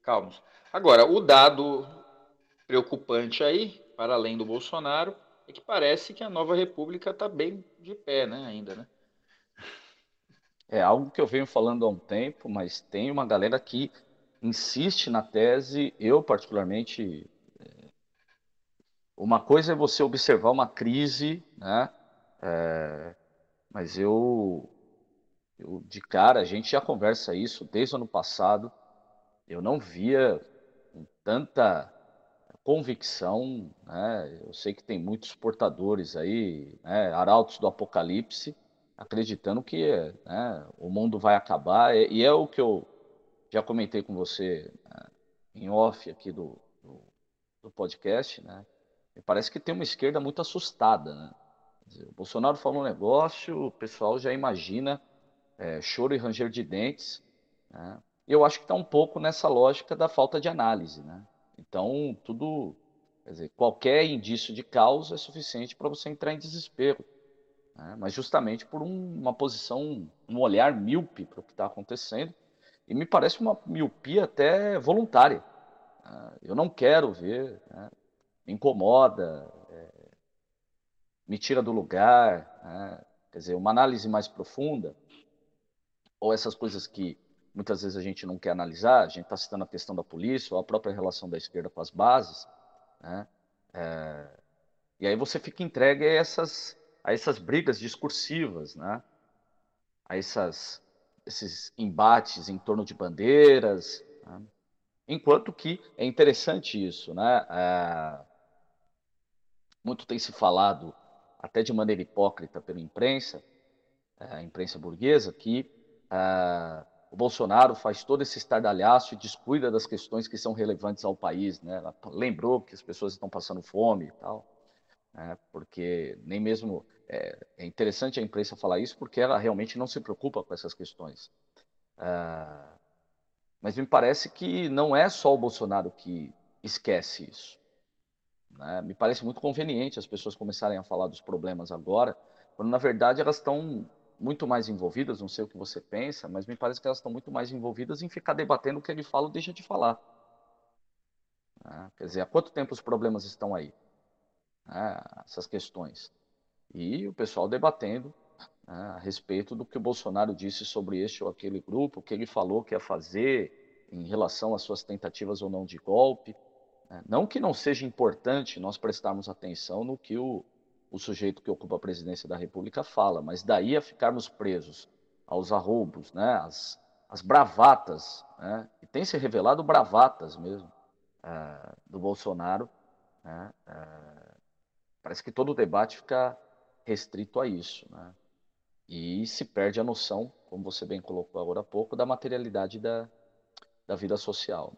calmos. Agora, o dado preocupante aí, para além do Bolsonaro, é que parece que a nova república está bem de pé, né, ainda, né?
É algo que eu venho falando há um tempo, mas tem uma galera que insiste na tese, eu particularmente, é, uma coisa é você observar uma crise, né? É, mas eu eu, de cara, a gente já conversa isso desde o ano passado. Eu não via com tanta convicção, né? Eu sei que tem muitos portadores aí, né? arautos do apocalipse, acreditando que né, o mundo vai acabar. E é o que eu já comentei com você né, em off aqui do, do, do, podcast, né? Me parece que tem uma esquerda muito assustada, né? Dizer, o Bolsonaro fala um negócio, o pessoal já imagina é, choro e ranger de dentes. Né? Eu acho que está um pouco nessa lógica da falta de análise. Né? Então, tudo, dizer, qualquer indício de causa é suficiente para você entrar em desespero. Né? Mas justamente por um, uma posição, um olhar míope para o que está acontecendo, e me parece uma miopia até voluntária. Né? Eu não quero ver, né? me incomoda, é, me tira do lugar. Né? Quer dizer, uma análise mais profunda ou essas coisas que muitas vezes a gente não quer analisar, a gente está citando a questão da polícia, ou a própria relação da esquerda com as bases, né? É, e aí você fica entregue a essas, a essas brigas discursivas, né? a essas, esses embates em torno de bandeiras, né? enquanto que é interessante isso, né? É, muito tem se falado, até de maneira hipócrita pela imprensa, é, a imprensa burguesa, que ah, o Bolsonaro faz todo esse estardalhaço e descuida das questões que são relevantes ao país, né? Lembrou que as pessoas estão passando fome e tal, né? porque nem mesmo é, é, interessante a imprensa falar isso porque ela realmente não se preocupa com essas questões. Ah, mas me parece que não é só o Bolsonaro que esquece isso. Né? Me parece muito conveniente as pessoas começarem a falar dos problemas agora, quando na verdade elas estão muito mais envolvidas, não sei o que você pensa, mas me parece que elas estão muito mais envolvidas em ficar debatendo o que ele fala ou deixa de falar. Né? Quer dizer, há quanto tempo os problemas estão aí? Né? Essas questões. E o pessoal debatendo né, a respeito do que o Bolsonaro disse sobre este ou aquele grupo, o que ele falou que ia fazer em relação às suas tentativas ou não de golpe. Né? Não que não seja importante nós prestarmos atenção no que o o sujeito que ocupa a presidência da República fala, mas daí a ficarmos presos aos arroubos, né, as, as bravatas, né, e tem se revelado bravatas mesmo é, do Bolsonaro, né, é, parece que todo o debate fica restrito a isso, né, e se perde a noção, como você bem colocou agora há pouco, da materialidade da, da vida social.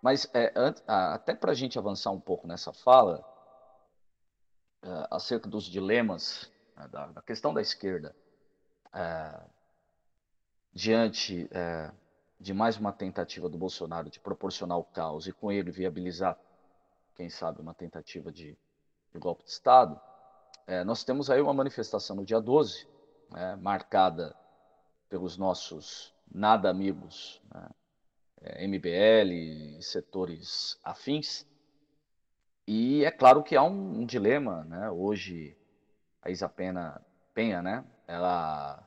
Mas é, até para a gente avançar um pouco nessa fala, é, acerca dos dilemas, né, da, da, questão da esquerda, é, diante é, de mais uma tentativa do Bolsonaro de proporcionar o caos e com ele viabilizar, quem sabe, uma tentativa de, de golpe de Estado, é, nós temos aí uma manifestação no dia 12, né, marcada pelos nossos nada amigos, né, é, MBL e setores afins. E é claro que há um, um dilema, né? Hoje a Isa Pena, Penha, né? Ela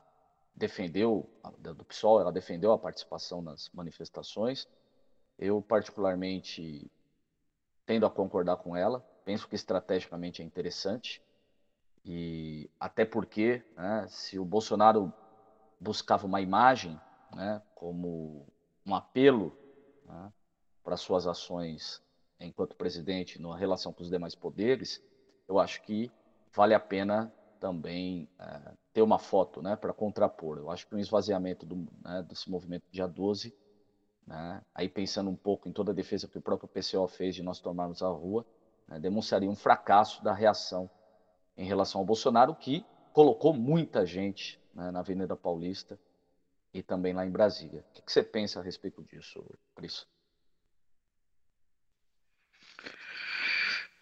defendeu do PSOL, ela defendeu a participação nas manifestações. Eu particularmente tendo a concordar com ela. Penso que estrategicamente é interessante e até porque, né, se o Bolsonaro buscava uma imagem, né, como um apelo né, para suas ações enquanto presidente na relação com os demais poderes, eu acho que vale a pena também é, ter uma foto né, para contrapor. Eu acho que um esvaziamento do, né, desse movimento dia 12, né, aí pensando um pouco em toda a defesa que o próprio PCO fez de nós tomarmos a rua, né, demonstraria um fracasso da reação em relação ao Bolsonaro, que colocou muita gente né, na Avenida Paulista e também lá em Brasília. O que, que você pensa a respeito disso, Cris?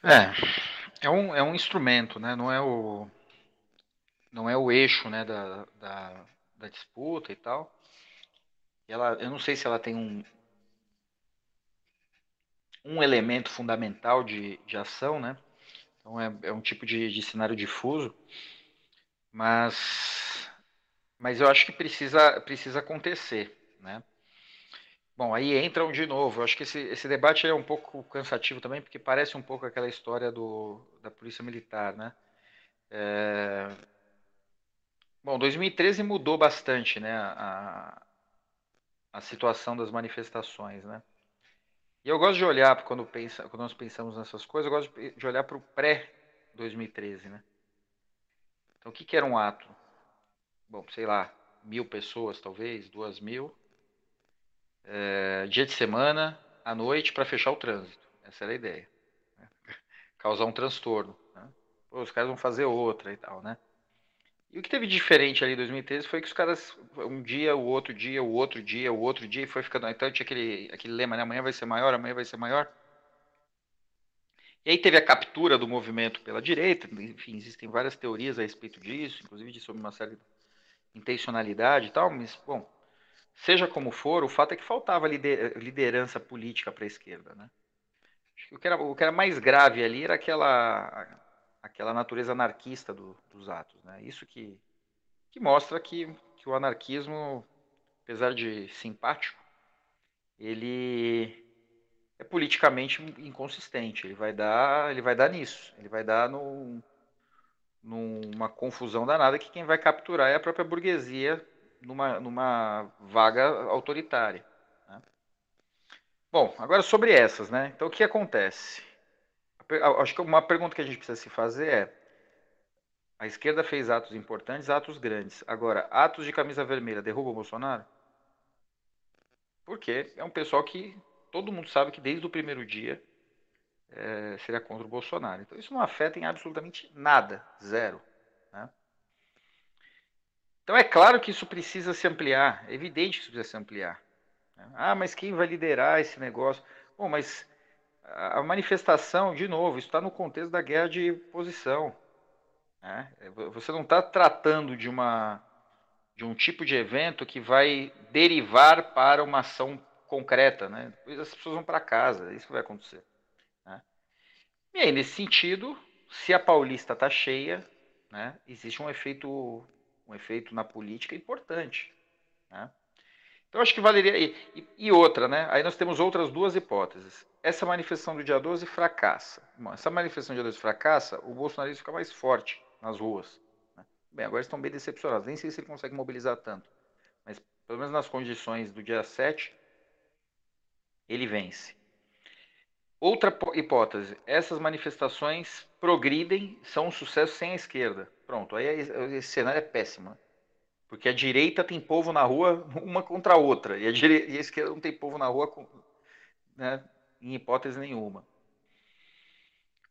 É, é um, é um instrumento, né? não, é o, não é o eixo né, da, da, da disputa e tal. Ela, eu não sei se ela tem um, um elemento fundamental de, de ação, né? Então é, é um tipo de, de cenário difuso, mas, mas eu acho que precisa, precisa acontecer, né? Bom, aí entram de novo. Eu acho que esse, esse debate é um pouco cansativo também, porque parece um pouco aquela história do, da Polícia Militar, né? É... Bom, 2013 mudou bastante, né? A, a situação das manifestações, né? E eu gosto de olhar, quando, pensa, quando nós pensamos nessas coisas, eu gosto de olhar para o pré-2013, né? Então, o que, que era um ato? Bom, sei lá, mil pessoas, talvez, duas mil é, dia de semana, à noite, para fechar o trânsito. Essa era a ideia. Né? Causar um transtorno. Né? Pô, os caras vão fazer outra e tal, né? E o que teve diferente ali em 2013 foi que os caras, um dia, o outro dia, o outro dia, o outro dia, e foi ficando. Então tinha aquele, aquele lema, né? Amanhã vai ser maior, amanhã vai ser maior. E aí teve a captura do movimento pela direita, enfim, existem várias teorias a respeito disso, inclusive sobre uma certa intencionalidade e tal, mas, bom, Seja como for, o fato é que faltava liderança política para a esquerda. Né? O que, era, o que era mais grave ali era aquela, aquela natureza anarquista do, dos atos. Né? Isso que, que mostra que, que o anarquismo, apesar de simpático, ele é politicamente inconsistente. Ele vai dar, ele vai dar nisso. Ele vai dar no, numa confusão danada que quem vai capturar é a própria burguesia numa, numa vaga autoritária. Né? Bom, agora sobre essas, né? Então o que acontece? Acho que uma pergunta que a gente precisa se fazer é: a esquerda fez atos importantes, atos grandes. Agora, atos de camisa vermelha derrubam o Bolsonaro? Porque é um pessoal que todo mundo sabe que desde o primeiro dia é, seria contra o Bolsonaro. Então isso não afeta em absolutamente nada, zero. Né? Então é claro que isso precisa se ampliar, é evidente que isso precisa se ampliar. Ah, mas quem vai liderar esse negócio? Bom, mas a manifestação, de novo, está no contexto da guerra de posição. Né? Você não está tratando de, uma, de um tipo de evento que vai derivar para uma ação concreta. Né? Depois as pessoas vão para casa, é isso vai acontecer. Né? E aí, nesse sentido, se a Paulista está cheia, né, existe um efeito um efeito na política importante. Né? Então, acho que valeria. E, e, outra, né? Aí nós temos outras duas hipóteses. Essa manifestação do dia 12 fracassa. Bom, essa manifestação do dia 12 fracassa, o bolsonarismo fica mais forte nas ruas. Né? Bem, agora estão bem decepcionados. Nem sei se ele consegue mobilizar tanto. Mas, pelo menos nas condições do dia 7, ele vence. Outra hipótese: essas manifestações progridem, são um sucesso sem a esquerda. Pronto, aí esse cenário é péssimo. Né? Porque a direita tem povo na rua uma contra a outra, e a, direita, e a esquerda não tem povo na rua com, né, em hipótese nenhuma.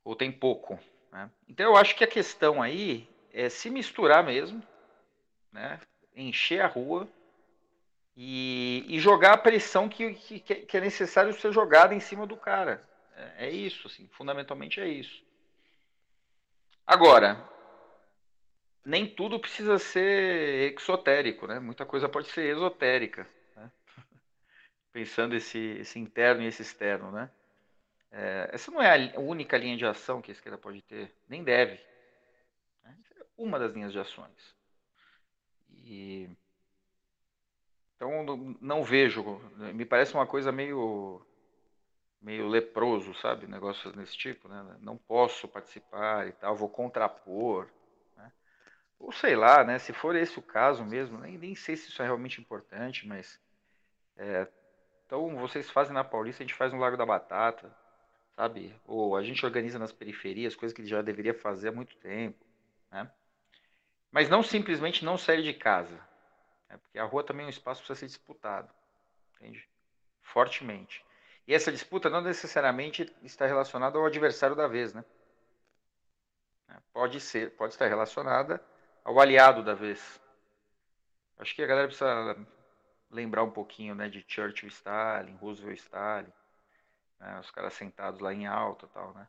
Ou tem pouco. Né? Então eu acho que a questão aí é se misturar mesmo, né, encher a rua e, e jogar a pressão que, que, que é necessário ser jogada em cima do cara. É, é isso, assim, fundamentalmente é isso. Agora, nem tudo precisa ser exotérico, né? Muita coisa pode ser esotérica? Pensando esse, esse interno e esse externo, né? É, essa não é a única linha de ação que a esquerda pode ter, nem deve. Né? É uma das linhas de ações. E então não vejo, me parece uma coisa meio meio leproso, sabe? Negócios desse tipo, né? Não posso participar e tal, vou contrapor. Né? Ou sei lá, né? Se for esse o caso mesmo, nem, nem sei se isso é realmente importante, mas é, Então vocês fazem na Paulista, a gente faz no Lago da Batata, sabe? Ou a gente organiza nas periferias, coisas que já deveria fazer há muito tempo, né? Mas não simplesmente não sair de casa, né? porque a rua também é um espaço que precisa ser disputado, entende? Fortemente. E essa disputa não necessariamente está relacionada ao adversário da vez, né? Pode ser, pode estar relacionada ao aliado da vez. Acho que a galera precisa lembrar um pouquinho, né, de Churchill, Stalin, Roosevelt, Stalin, né, os caras sentados lá em alta, tal, né?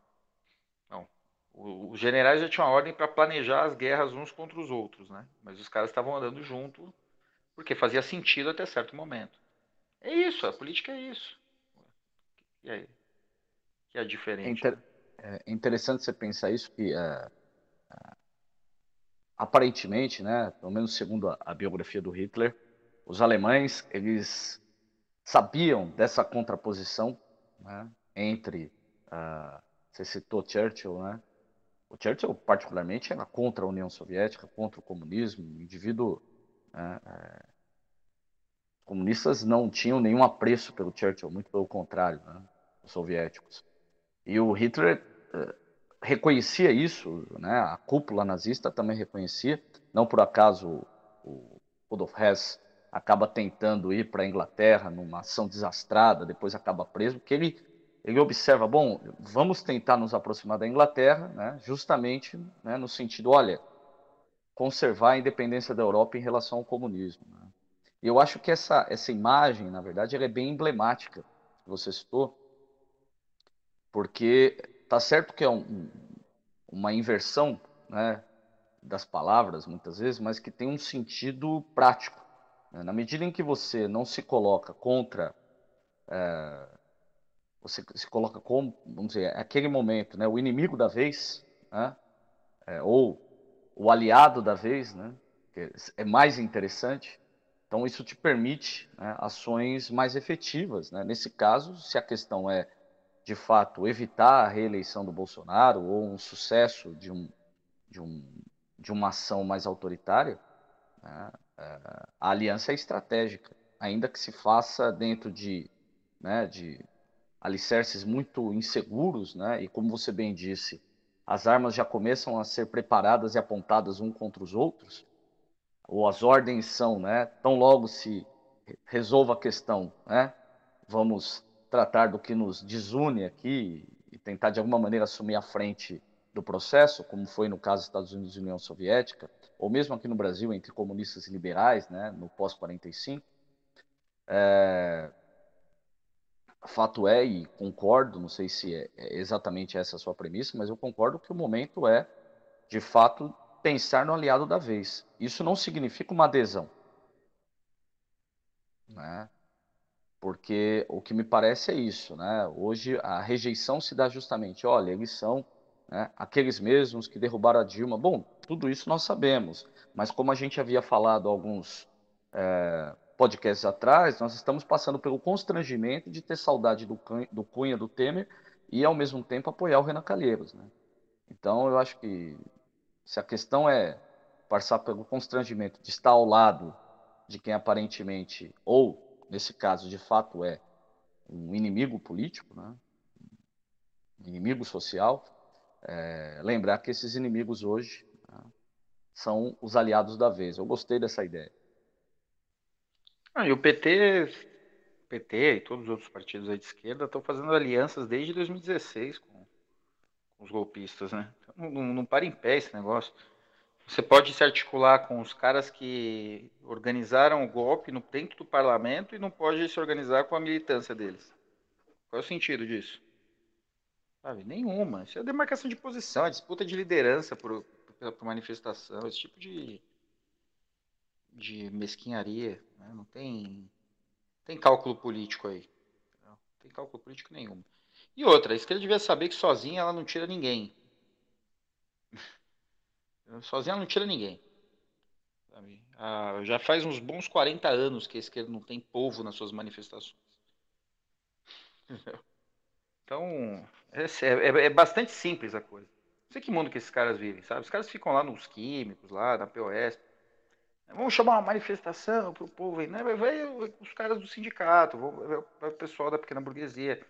Não, os generais já tinham a ordem para planejar as guerras uns contra os outros, né? Mas os caras estavam andando junto porque fazia sentido até certo momento. É isso, a política é isso. E aí? Que é diferente. É, inter...
né? é interessante você pensar isso, que é, é, aparentemente, né, pelo menos segundo a, a, biografia do Hitler, os alemães eles sabiam dessa contraposição né, entre, uh, você citou Churchill, né? O Churchill particularmente era contra a União Soviética, contra o comunismo, o indivíduo né, é, comunistas não tinham nenhum apreço pelo Churchill, muito pelo contrário. Né? os soviéticos. E o Hitler uh, reconhecia isso, né? a cúpula nazista também reconhecia, não por acaso o Rudolf Hess acaba tentando ir para a Inglaterra numa ação desastrada, depois acaba preso, porque ele, ele observa, bom, vamos tentar nos aproximar da Inglaterra, né? justamente né? no sentido, olha, conservar a independência da Europa em relação ao comunismo. Né? E eu acho que essa, essa imagem, na verdade, ela é bem emblemática, que você citou, porque tá certo que é um, uma inversão né, das palavras, muitas vezes, mas que tem um sentido prático. Né? Na medida em que você não se coloca contra, é, você se coloca como, vamos dizer, aquele momento, né, o inimigo da vez, né, é, ou o aliado da vez, né, que é mais interessante, então isso te permite né, ações mais efetivas. Né? Nesse caso, se a questão é de fato, evitar a reeleição do Bolsonaro ou um sucesso de, um, de, um, de uma ação mais autoritária, né, é, a aliança é estratégica, ainda que se faça dentro de, né, de alicerces muito inseguros, né, e como você bem disse, as armas já começam a ser preparadas e apontadas um contra os outros, ou as ordens são, né, tão logo se resolva a questão, né, vamos tratar do que nos desune aqui e tentar de alguma maneira assumir a frente do processo, como foi no caso dos Estados Unidos e União Soviética, ou mesmo aqui no Brasil entre comunistas e liberais, né, no pós-45. É... Fato é, e concordo, não sei se é, é exatamente essa a sua premissa, mas eu concordo que o momento é, de fato, pensar no aliado da vez. Isso não significa uma adesão. Né? porque o que me parece é isso, né? Hoje a rejeição se dá justamente, olha, eles são né, aqueles mesmos que derrubaram a Dilma. Bom, tudo isso nós sabemos, mas como a gente havia falado alguns é, podcasts atrás, nós estamos passando pelo constrangimento de ter saudade do, do Cunha, do Temer, e ao mesmo tempo apoiar o Renan Calheiros, né? Então eu acho que se a questão é passar pelo constrangimento de estar ao lado de quem aparentemente ou nesse caso, de fato é um inimigo político, né? inimigo social, é, lembrar que esses inimigos hoje né, são os aliados da vez. Eu gostei dessa ideia.
Ah, e o PT, PT e todos os outros partidos aí de esquerda estão fazendo alianças desde 2016 com, com os golpistas, né? Então, não, não para em pé esse negócio. Você pode se articular com os caras que organizaram o golpe no dentro do parlamento e não pode se organizar com a militância deles. Qual é o sentido disso? Sabe, nenhuma. Isso é demarcação de posição, é disputa de liderança por, por, por manifestação, esse tipo de, de mesquinharia. Né? Não tem, tem cálculo político aí. Não tem cálculo político nenhum. E outra, a esquerda devia saber que sozinha ela não tira ninguém. Sozinha não tira ninguém. Ah, já faz uns bons 40 anos que a esquerda não tem povo nas suas manifestações. Então, é, é, é, bastante simples a coisa. Não sei que mundo que esses caras vivem, sabe? Os caras ficam lá nos químicos, lá na POS. Vamos chamar uma manifestação para o povo, né? vai, vai, os caras do sindicato, vai, vai o pessoal da pequena burguesia,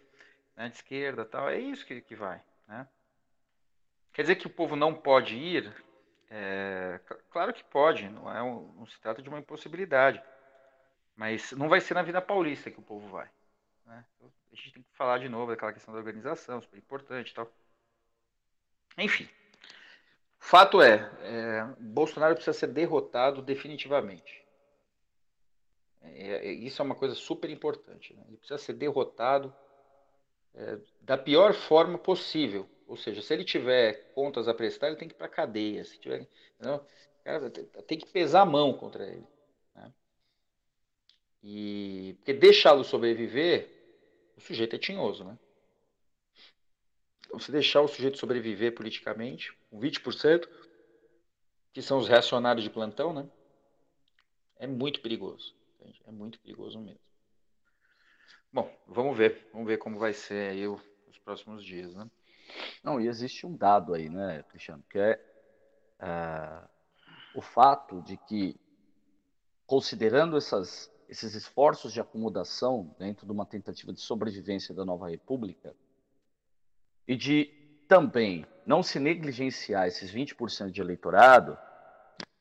né, de esquerda tal. É isso que, que vai. Né? Quer dizer que o povo não pode ir? É, claro que pode, não, é um, não se trata de uma impossibilidade. Mas não vai ser na Vida Paulista que o povo vai. Né? A gente tem que falar de novo daquela questão da organização, super importante e tal. Enfim, fato é, é, Bolsonaro precisa ser derrotado definitivamente. É, é, isso é uma coisa super importante. Né? Ele precisa ser derrotado é, da pior forma possível. Ou seja, se ele tiver contas a prestar, ele tem que ir para cadeia. Se tiver, não, cara, tem que pesar a mão contra ele. Né? E porque deixá-lo sobreviver, o sujeito é tinhoso, né? Então, se deixar o sujeito sobreviver politicamente, com 20%, que são os reacionários de plantão, né? É muito perigoso. Entende? É muito perigoso mesmo. Bom, vamos ver. Vamos ver como vai ser aí os próximos dias, né?
Não, e existe um dado aí, né, Cristiano, que é, é o fato de que, considerando essas, esses esforços de acomodação dentro de uma tentativa de sobrevivência da nova república, e de também não se negligenciar esses 20% de eleitorado,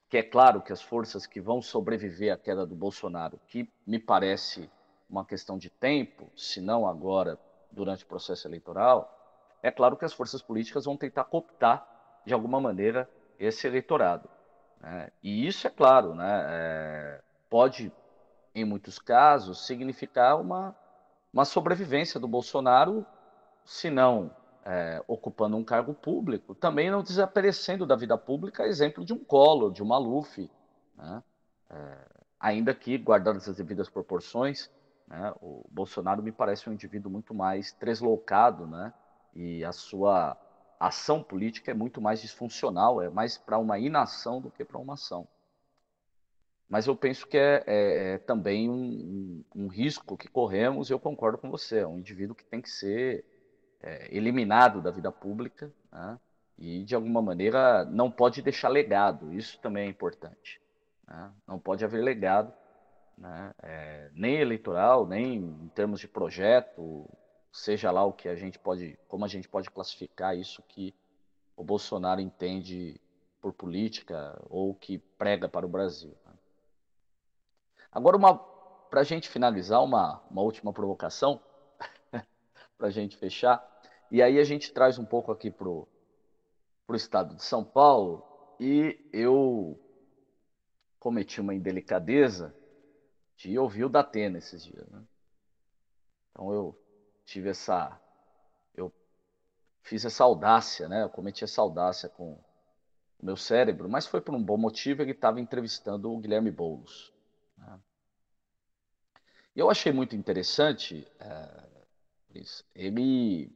que é claro que as forças que vão sobreviver à queda do Bolsonaro, que me parece uma questão de tempo, se não agora, durante o processo eleitoral, é claro que as forças políticas vão tentar cooptar, de alguma maneira, esse eleitorado. Né? E isso, é claro, né, é, pode, em muitos casos, significar uma, uma sobrevivência do Bolsonaro, se não é, ocupando um cargo público, também não desaparecendo da vida pública, exemplo de um Collor, de um Maluf, né? é, ainda que, guardadas as devidas proporções, né, o Bolsonaro me parece um indivíduo muito mais deslocado, né, e a sua ação política é muito mais disfuncional, é mais para uma inação do que para uma ação. Mas eu penso que é, é, é também um, um, um, risco que corremos, eu concordo com você, é um indivíduo que tem que ser é, eliminado da vida pública, né? e de alguma maneira não pode deixar legado, isso também é importante. Né? Não pode haver legado, né? é, nem eleitoral, nem em termos de projeto, seja lá o que a gente pode, como a gente pode classificar isso que o Bolsonaro entende por política ou que prega para o Brasil. Agora, para a gente finalizar, uma, uma última provocação, para a gente fechar. E aí a gente traz um pouco aqui para o estado de São Paulo e eu cometi uma indelicadeza de ouvir o Datena esses dias. Né? Então eu tive essa. Eu fiz essa audácia, né? Eu cometi essa audácia com o meu cérebro, mas foi por um bom motivo. Ele estava entrevistando o Guilherme Boulos. Eu achei muito interessante. É, ele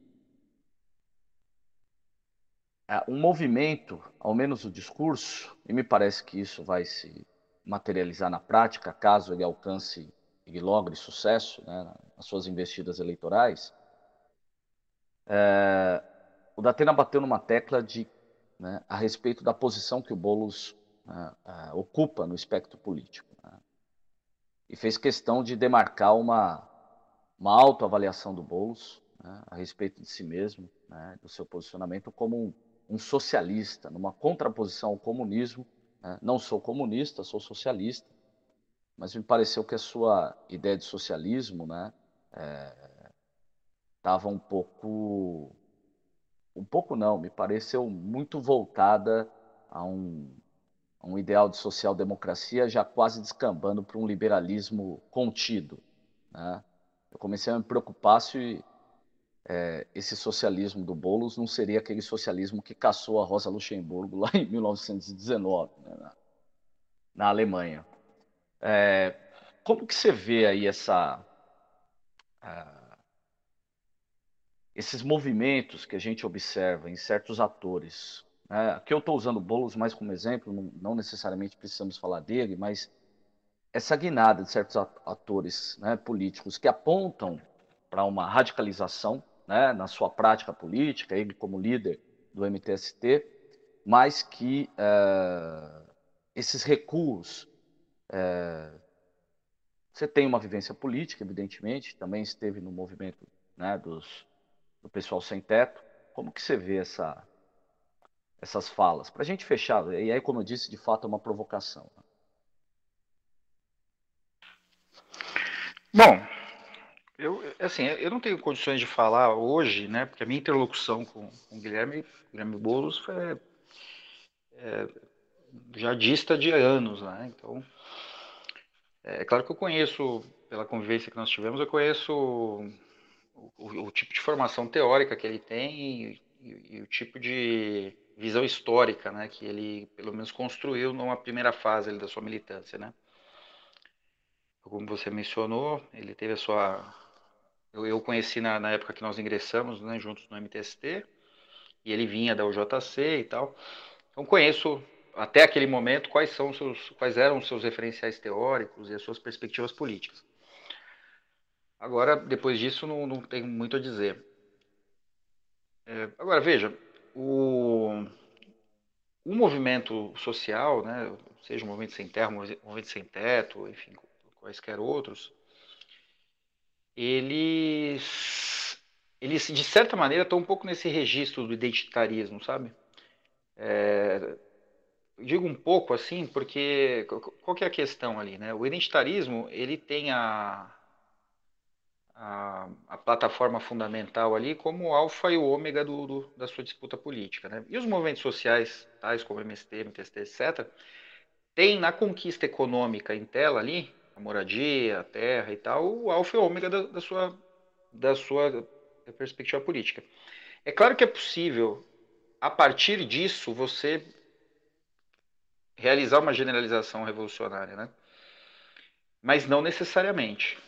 é, um movimento, ao menos o discurso, e me parece que isso vai se materializar na prática, caso ele alcance e logre sucesso né, nas suas investidas eleitorais, é, o Datena bateu numa tecla de, né, a respeito da posição que o Boulos ocupa no espectro político. Né, e fez questão de demarcar uma, uma autoavaliação do Boulos né, a respeito de si mesmo, né, do seu posicionamento como um, um, socialista, numa contraposição ao comunismo. Né. Não sou comunista, sou socialista, mas me pareceu que a sua ideia de socialismo estava é, um pouco. Um pouco não, me pareceu muito voltada a um, um ideal de social-democracia já quase descambando para um liberalismo contido. Né? eu comecei a me preocupar se é, esse socialismo do Boulos não seria aquele socialismo que caçou a Rosa Luxemburgo lá em 1919, né, na, na, Alemanha. É, como que você vê aí essa, uh, esses movimentos que a gente observa em certos atores? Né? Aqui eu estou usando Boulos mais como exemplo, não, não necessariamente precisamos falar dele, mas essa guinada de certos atores né, políticos que apontam para uma radicalização né, na sua prática política, ele como líder do MTST, mas que uh, esses recuos É, você tem uma vivência política, evidentemente, também esteve no movimento né, dos, do pessoal sem teto. Como que você vê essa, essas falas? Para a gente fechar, e aí, como eu disse, de fato é uma provocação.
Bom, eu, assim, eu não tenho condições de falar hoje, né, porque a minha interlocução com, com o Guilherme, Guilherme Boulos foi, é, já dista de anos, né, então é, é claro que eu conheço, pela convivência que nós tivemos, eu conheço o, o, o tipo de formação teórica que ele tem e, e, e, o tipo de visão histórica, né, que ele pelo menos construiu numa primeira fase ali, da sua militância, né. Como você mencionou, ele teve a sua eu, eu conheci na, na, época que nós ingressamos, né, juntos no MTST, e ele vinha da UJC e tal. Então conheço até aquele momento quais são seus, quais eram os seus referenciais teóricos e as suas perspectivas políticas. Agora, depois disso, não, não tenho muito a dizer. É, agora, veja, o, o movimento social, né, seja o movimento sem terra, o movimento sem teto, enfim, quaisquer outros, eles, eles de certa maneira, estão um pouco nesse registro do identitarismo, sabe? É, digo um pouco assim, porque qual que é a questão ali, né? O identitarismo, ele tem a, a, a plataforma fundamental ali como o alfa e o ômega do, do, da sua disputa política, né? E os movimentos sociais, tais como MST, MTST, etc., tem na conquista econômica em tela ali, a moradia, a terra e tal, o alfa e o ômega da, da, sua, da sua perspectiva política. É claro que é possível, a partir disso, você realizar uma generalização revolucionária, né? Mas não necessariamente.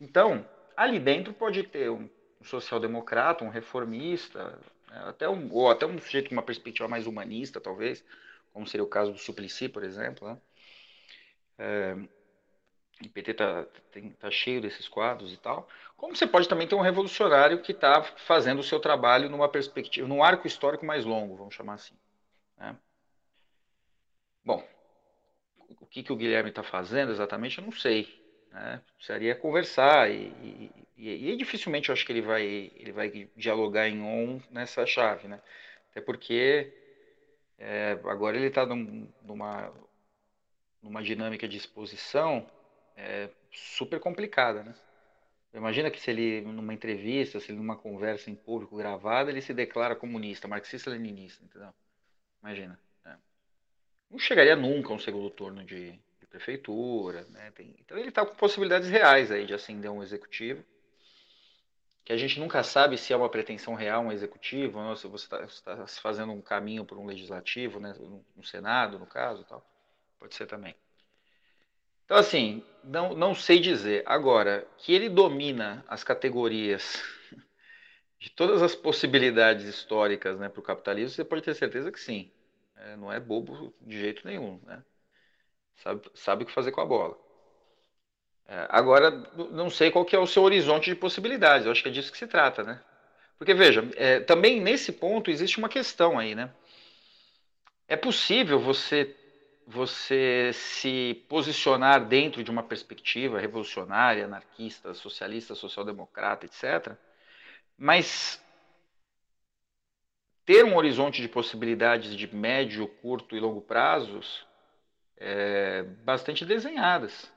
Então, ali dentro pode ter um social-democrata, um reformista, né? até um, ou até um sujeito com uma perspectiva mais humanista, talvez, como seria o caso do Suplicy, por exemplo, né? É, o PT está tá cheio desses quadros e tal. Como você pode também ter um revolucionário que está fazendo o seu trabalho numa perspectiva, num arco histórico mais longo, vamos chamar assim. Né? Bom, o que, que o Guilherme está fazendo exatamente, eu não sei. Né? Precisaria conversar e, e, e, dificilmente eu acho que ele vai, ele vai dialogar em on nessa chave, né? Até porque é, agora ele está num, numa, numa dinâmica de exposição é super complicada, né? Imagina que se ele, numa entrevista, se ele numa conversa em público gravada, ele se declara comunista, marxista-leninista, entendeu? Imagina. É. Não chegaria nunca a um segundo turno de, prefeitura, né? Tem, então ele está com possibilidades reais aí de ascender um executivo, que a gente nunca sabe se é uma pretensão real um executivo, ou se você está tá fazendo um caminho por um legislativo, né? No, no Senado, no caso, tal. Pode ser também. Então, assim, não, não sei dizer. Agora, que ele domina as categorias de todas as possibilidades históricas né, para o capitalismo, você pode ter certeza que sim. É, não é bobo de jeito nenhum. Né? Sabe, sabe o que fazer com a bola. É, agora, não sei qual que é o seu horizonte de possibilidades. Eu acho que é disso que se trata, né? Porque, veja, é, também nesse ponto existe uma questão aí, né? É possível você você se posicionar dentro de uma perspectiva revolucionária, anarquista, socialista, social-democrata, etc. Mas ter um horizonte de possibilidades de médio, curto e longo prazos é, bastante desenhadas,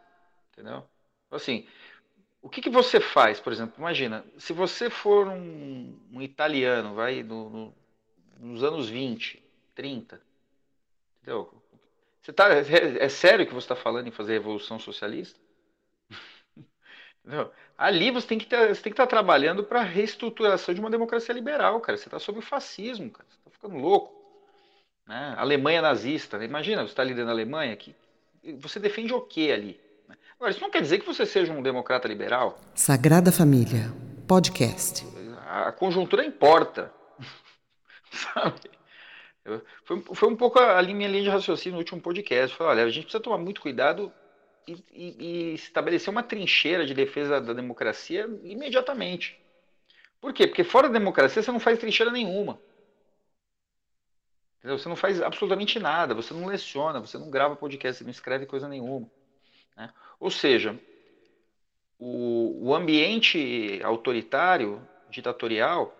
entendeu? Assim, o que, que, você faz, por exemplo? Imagina, se você for um, um italiano, vai no, no, nos anos 20, 30, entendeu? Você tá, é, é sério que você está falando em fazer revolução socialista? Entendeu? Ali você tem que que estar tá trabalhando para a reestruturação de uma democracia liberal, cara. Você está sob o fascismo, cara. Você está ficando louco. Né? Alemanha nazista. Né? Imagina, você está liderando a Alemanha, que você defende o que ali? Né? Agora, isso não quer dizer que você seja um democrata liberal.
Sagrada Família, podcast.
A conjuntura importa. Sabe? Foi, foi um pouco a, a minha linha de raciocínio no último podcast. Foi, olha, a gente precisa tomar muito cuidado e, e, e, estabelecer uma trincheira de defesa da democracia imediatamente. Por quê? Porque fora da democracia você não faz trincheira nenhuma. Entendeu? Você não faz absolutamente nada, você não leciona, você não grava podcast, você não escreve coisa nenhuma. Né? Ou seja, o, o ambiente autoritário, ditatorial,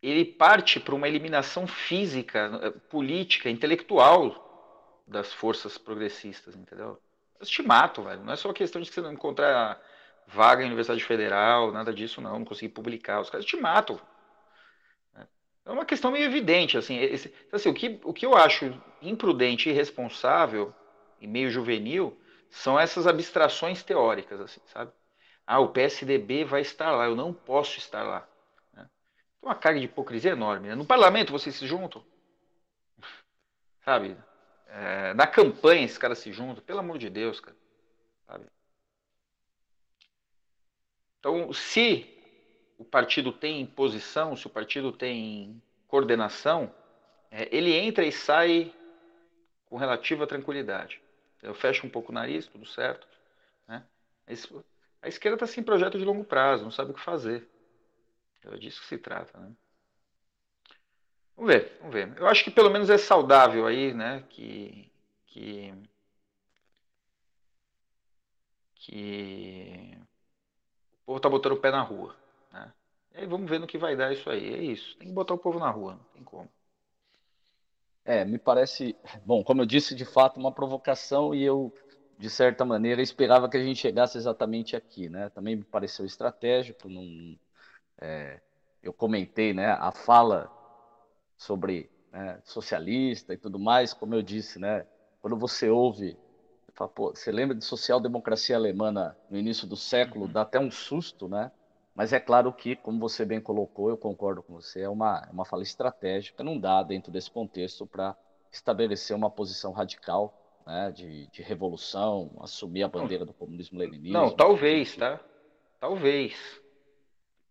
ele parte para uma eliminação física, eh, política, intelectual das forças progressistas, entendeu? Eles te matam, velho. Não é só questão de você não encontrar vaga em Universidade Federal, nada disso não, não conseguir publicar. Os caras te matam. É uma questão meio evidente, assim. Esse, então, assim o, que, o que eu acho imprudente irresponsável e meio juvenil são essas abstrações teóricas, assim, sabe? Ah, o PSDB vai estar lá, eu não posso estar lá. Né? Uma carga de hipocrisia enorme. Né? No parlamento vocês se juntam, sabe? É, na campanha esses caras se juntam, pelo amor de Deus, cara. Sabe? Então, se o partido tem posição, se o partido tem coordenação, é, ele entra e sai com relativa tranquilidade. Eu fecho um pouco o nariz, tudo certo. Né? A esquerda está sem projeto de longo prazo, não sabe o que fazer. É disso que se trata. Né? Vamos ver, vamos ver. Eu acho que pelo menos é saudável aí, né? Que, que, que o povo está botando o pé na rua. E aí vamos ver no que vai dar isso aí. É isso. Tem que botar o povo na rua, não tem como.
É, me parece, bom, como eu disse, de fato, uma provocação e eu, de certa maneira, esperava que a gente chegasse exatamente aqui, né? Também me pareceu estratégico, não, é, eu comentei, né, a fala sobre né, socialista e tudo mais, como eu disse, né, quando você ouve, fala, você lembra de social-democracia alemã no início do século, uhum. dá até um susto, né? Mas é claro que, como você bem colocou, eu concordo com você, é uma, é uma fala estratégica, não dá dentro desse contexto para estabelecer uma posição radical né, de, de, revolução, assumir a bandeira do comunismo leninismo.
Não, talvez, tá? Talvez.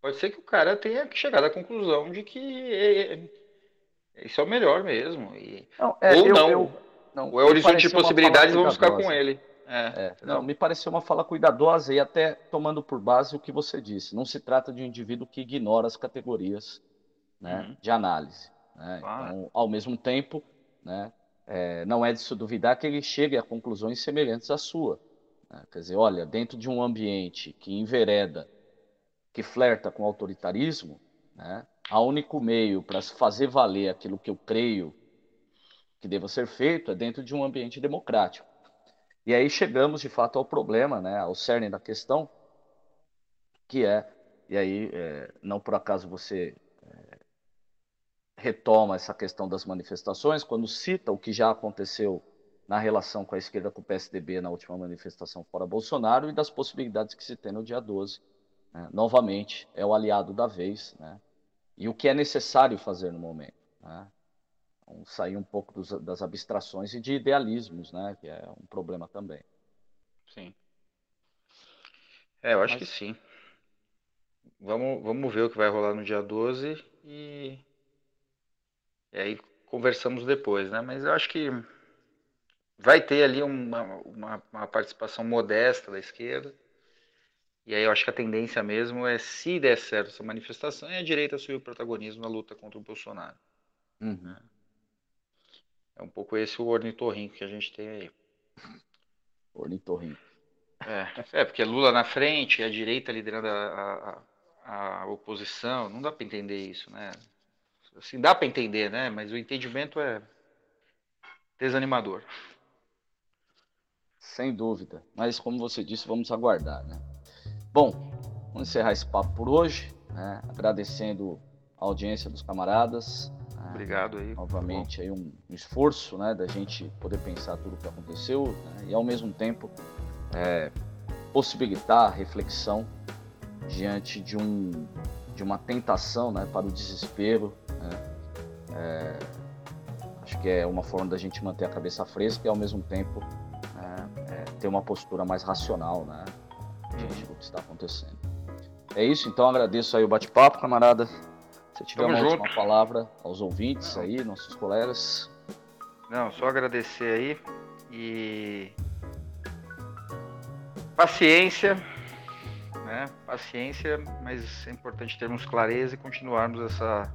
Pode ser que o cara tenha chegado à conclusão de que é, é, isso é o melhor mesmo. E... Não, é, Ou eu, não. Eu, não. Ou é horizonte de possibilidades, vamos ficar com ele.
É, é, não, me pareceu uma fala cuidadosa e até tomando por base o que você disse. Não se trata de um indivíduo que ignora as categorias né, uhum. de análise. Né? Então, ao mesmo tempo, né, é, não é de se duvidar que ele chegue a conclusões semelhantes à sua. Né? Quer dizer, olha, dentro de um ambiente que envereda, que flerta com o autoritarismo, né, a único meio para se fazer valer aquilo que eu creio que deva ser feito é dentro de um ambiente democrático. E aí chegamos de fato ao problema, né, ao cerne da questão, que é, e aí é, não por acaso você é, retoma essa questão das manifestações, quando cita o que já aconteceu na relação com a esquerda com o PSDB na última manifestação fora Bolsonaro e das possibilidades que se tem no dia 12. Né? Novamente, é o aliado da vez, né? e o que é necessário fazer no momento. Né? Então, sair um pouco dos, das abstrações e de idealismos, né? Que é um problema também.
Sim. É, eu acho Mas... que sim. Vamos, vamos ver o que vai rolar no dia 12 e, e aí conversamos depois, né? Mas eu acho que vai ter ali uma, uma, uma, participação modesta da esquerda. E aí eu acho que a tendência mesmo é, se der certo essa manifestação, é a direita assumir o protagonismo na luta contra o Bolsonaro.
Uhum.
É um pouco esse o ornitorrinco que a gente tem aí.
Ornitorrinco.
É, é, porque Lula na frente, a direita liderando a, a, a oposição, não dá para entender isso, né? Assim, dá para entender, né? Mas o entendimento é desanimador.
Sem dúvida. Mas como você disse, vamos aguardar, né? Bom, vamos encerrar esse papo por hoje, né? agradecendo a audiência dos camaradas,
Obrigado aí.
Novamente aí um, esforço, né, da gente poder pensar tudo o que aconteceu né, e ao mesmo tempo é, possibilitar a reflexão diante de um de uma tentação, né, para o desespero. Né, é, acho que é uma forma da gente manter a cabeça fresca e ao mesmo tempo é, é ter uma postura mais racional, né, diante do que está acontecendo. É isso, então agradeço aí o bate-papo, camarada. Se tiver Tamo uma junto. última palavra aos ouvintes aí, nossos colegas.
Não, só agradecer aí e paciência, né? Paciência, mas é importante termos clareza e continuarmos essa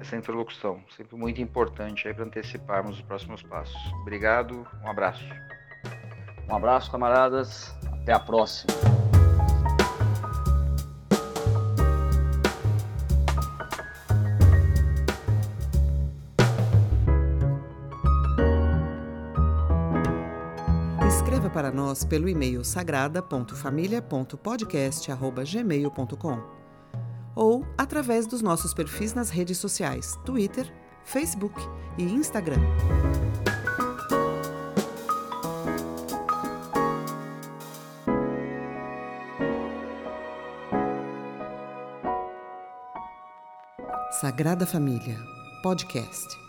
essa interlocução, sempre muito importante aí para anteciparmos os próximos passos. Obrigado, um abraço.
Um abraço, camaradas. Até a próxima.
Nós pelo e-mail sagrada.família.podcast.gmail.com ou através dos nossos perfis nas redes sociais Twitter, Facebook e Instagram. Sagrada Família Podcast.